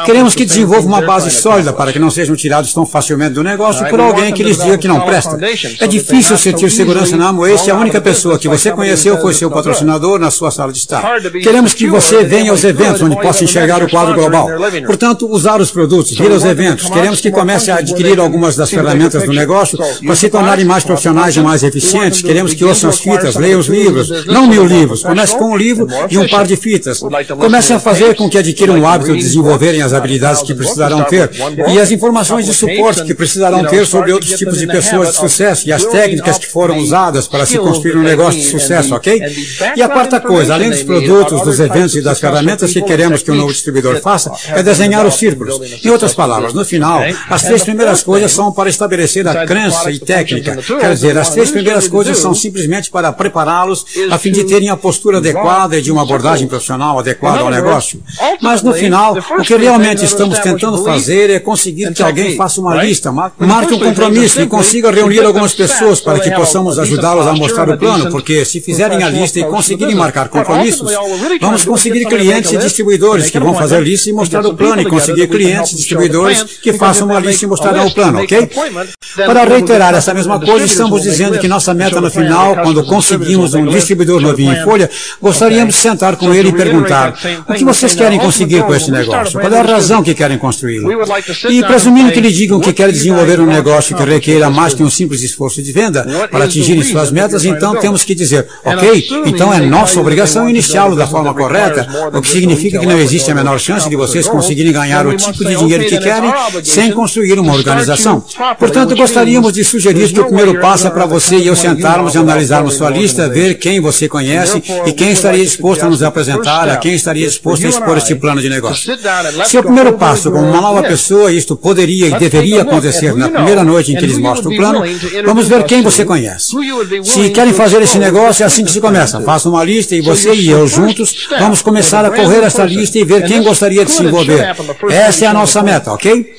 Speaker 2: Queremos que desenvolva uma base sólida para que não sejam tirados tão facilmente do negócio por alguém que lhes diga que não presta. É difícil sentir segurança na Amway se a única pessoa que você conheceu foi seu patrocinador na sua sala de estar. Queremos que você venha aos eventos onde possa enxergar o quadro global. Portanto, usar os produtos, vir aos eventos. Queremos que comece a adquirir algumas das ferramentas do negócio para se tornarem mais profissionais e mais eficientes. Queremos que ouçam as fitas, leiam os livros, não mil livros. Comece com um livro e um par de fitas. Comece a fazer com que adquiram o hábito de desenvolverem as habilidades que precisarão ter e as informações de suporte que precisarão ter sobre outros tipos de pessoas de sucesso e as técnicas que foram usadas para se construir um negócio de sucesso, ok? E a quarta coisa, além dos produtos, dos eventos e das ferramentas que queremos que o novo distribuidor faça, é desenhar os círculos. Em outras palavras, no final, as três primeiras coisas são para estabelecer a crença e técnica. Quer dizer, as três primeiras coisas são simplesmente para prepará-los a fim de terem a postura adequada e de uma abordagem profissional adequada ao negócio. Mas no final, o que realmente estamos tentando fazer é conseguir que alguém faça uma lista, marque um compromisso e consiga reunir algumas pessoas para que possamos ajudá-los a mostrar o plano, porque se fizerem a lista e conseguirem marcar compromissos, vamos conseguir clientes e distribuidores que vão fazer lista e mostrar o plano e conseguir clientes e distribuidores que façam uma lista e mostrarão o plano, ok? Para reiterar essa mesma coisa, estamos dizendo que nossa meta no final, quando conseguimos um distribuidor novinho em folha, gostaríamos de sentar com ele e perguntar o que vocês querem conseguir com este negócio? Qual é a razão que querem construí-lo? E presumindo que lhe digam que querem desenvolver um negócio que requeira mais que um simples esforço de venda para atingirem suas metas, então temos que dizer, ok, então é nossa obrigação iniciá-lo da forma correta, o que significa que não existe a menor chance de vocês conseguirem ganhar o tipo de dinheiro que querem sem construir uma organização. Portanto, gostaríamos de sugerir que o primeiro passo é para você e eu sentarmos e analisarmos sua lista, ver quem você conhece e quem estaria disposto a nos apresentar, a quem estaria disposto a expor este plano de negócio. Se o primeiro passo, como uma nova pessoa, isto poderia e deveria acontecer na primeira noite em que eles mostram o plano, vamos ver quem você conhece. Se querem fazer esse negócio, é assim que se começa. Faça uma lista e você e eu juntos vamos começar a correr essa lista e ver quem gostaria de se envolver. Essa é a nossa meta, ok?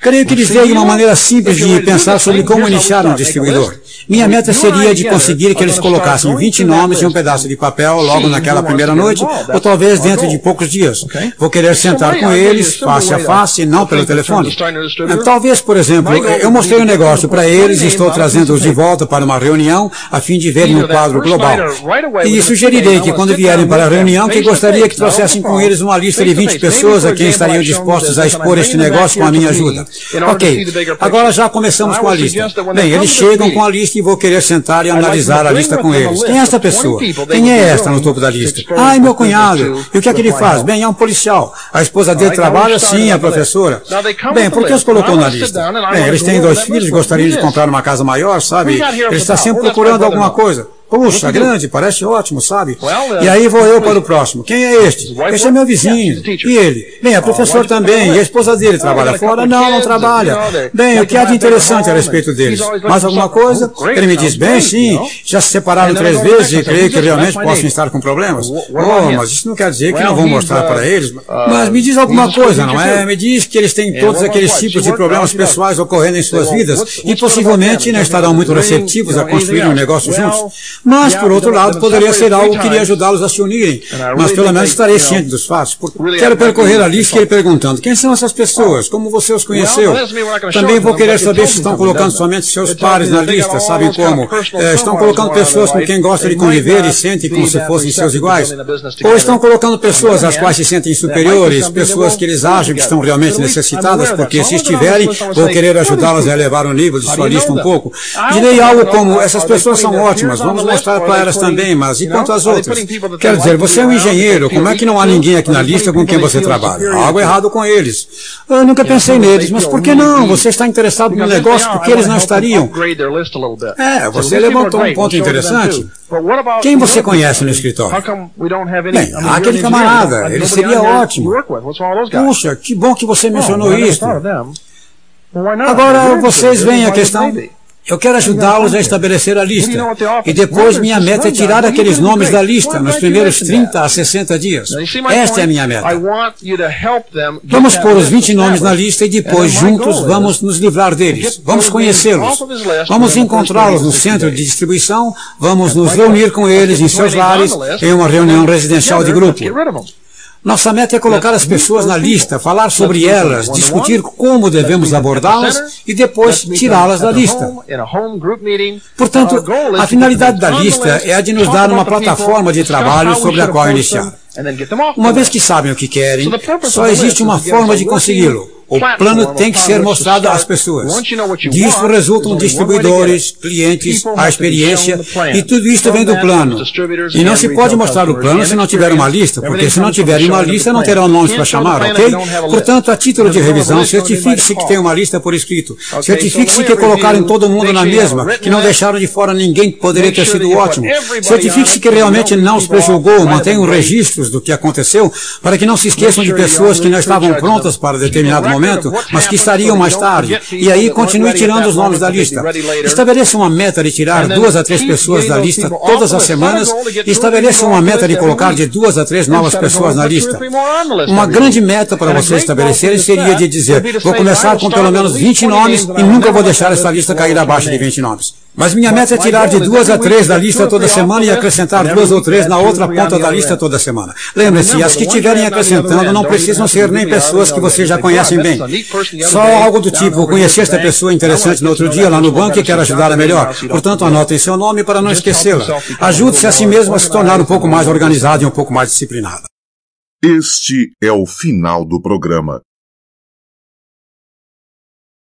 Speaker 2: Creio que lhes dei uma maneira simples de pensar sobre como iniciar um distribuidor. Minha meta seria de conseguir que eles colocassem 20 nomes em um pedaço de papel logo naquela primeira noite, ou talvez dentro de poucos dias. Vou querer sentar com eles, face a face, não pelo telefone. Talvez, por exemplo, eu mostrei um negócio para eles e estou trazendo-os de volta para uma reunião a fim de verem o quadro global. E sugerirei que quando vierem para a reunião, que gostaria que trouxessem com eles uma lista de 20 pessoas a quem estariam dispostos a expor este negócio com a minha ajuda. Ok, agora já começamos com a lista. Bem, eles chegam com a lista e vou querer sentar e analisar a lista com eles. Quem é esta pessoa? Quem é esta no topo da lista? Ah, é meu cunhado. E o que é que ele faz? Bem, é um policial. A esposa dele trabalha? Sim, a professora. Bem, por que os colocou na lista? Bem, eles têm dois filhos, gostariam de comprar uma casa maior, sabe? Ele está sempre procurando alguma coisa. Puxa, grande, parece ótimo, sabe? E aí vou eu para o próximo. Quem é este? Este é meu vizinho. E ele? Bem, é professor também. E a esposa dele trabalha fora? Não, não trabalha. Bem, o que há de interessante a respeito deles? Mais alguma coisa? Ele me diz, bem, sim, já se separaram três vezes e creio que realmente possam estar com problemas. Oh, mas isso não quer dizer que não vou mostrar para eles. Mas me diz alguma coisa, não é? Me diz que eles têm todos aqueles tipos de problemas pessoais ocorrendo em suas vidas e possivelmente não estarão muito receptivos a construir um negócio juntos. Mas, por outro lado, poderia ser algo que iria ajudá-los a se unirem. Mas pelo menos estarei ciente dos fatos. Quero percorrer a lista e ir perguntando: quem são essas pessoas? Como você os conheceu? Também vou querer saber se estão colocando somente seus pares na lista, sabem como? É, estão colocando pessoas com quem gosta de conviver e sentem como se fossem seus iguais? Ou estão colocando pessoas às quais se sentem superiores, pessoas que eles acham que estão realmente necessitadas, porque se estiverem, vou querer ajudá-las a elevar o nível de sua lista um pouco. Direi algo como: essas pessoas são ótimas, vamos mostrar para elas também, mas e quanto às outras? Quero dizer, você é um engenheiro, como é que não há ninguém aqui na lista com quem você trabalha? Há algo errado com eles. Eu nunca pensei neles, mas por que não? Você está interessado no negócio, por que eles não estariam? É, você levantou um ponto interessante. Quem você conhece no escritório? Bem, aquele camarada, ele seria ótimo. Puxa, que bom que você mencionou isso. Agora vocês veem a questão. Eu quero ajudá-los a estabelecer a lista. E depois minha meta é tirar aqueles nomes da lista nos primeiros 30 a 60 dias. Esta é a minha meta. Vamos pôr os 20 nomes na lista e depois, juntos, vamos nos livrar deles. Vamos conhecê-los. Vamos encontrá-los no centro de distribuição. Vamos nos reunir com eles em seus lares em uma reunião residencial de grupo. Nossa meta é colocar as pessoas na lista, falar sobre elas, discutir como devemos abordá-las e depois tirá-las da lista. Portanto, a finalidade da lista é a de nos dar uma plataforma de trabalho sobre a qual iniciar. Uma vez que sabem o que querem, só existe uma forma de consegui-lo o plano tem que ser mostrado às pessoas. Disso resultam distribuidores, clientes, a experiência, e tudo isso vem do plano. E não se pode mostrar o plano se não tiver uma lista, porque se não tiverem uma lista, não terão nomes para chamar, ok? Portanto, a título de revisão, certifique-se que tem uma lista por escrito. Certifique-se que colocaram todo mundo na mesma, que não deixaram de fora ninguém que poderia ter sido ótimo. Certifique-se que realmente não os prejulgou, mantenham registros do que aconteceu, para que não se esqueçam de pessoas que não estavam prontas para determinado momento momento, mas que estariam mais tarde. E aí continue tirando os nomes da lista. Estabeleça uma meta de tirar duas a três pessoas da lista todas as semanas e estabeleça uma meta de colocar de duas a três novas pessoas na lista. Uma grande meta para você estabelecer seria de dizer, vou começar com pelo menos 20 nomes e nunca vou deixar essa lista cair abaixo de 20 nomes. Mas minha meta é tirar de duas a três da lista toda semana e acrescentar duas ou três na outra ponta da lista toda semana. Lembre-se, as que estiverem acrescentando não precisam ser nem pessoas que você já conhecem bem. Só algo do tipo, conheci esta pessoa interessante no outro dia lá no banco e quero ajudá-la melhor. Portanto, anotem seu nome para não esquecê-la. Ajude-se a si mesmo a se tornar um pouco mais organizado e um pouco mais disciplinado.
Speaker 1: Este é o final do programa.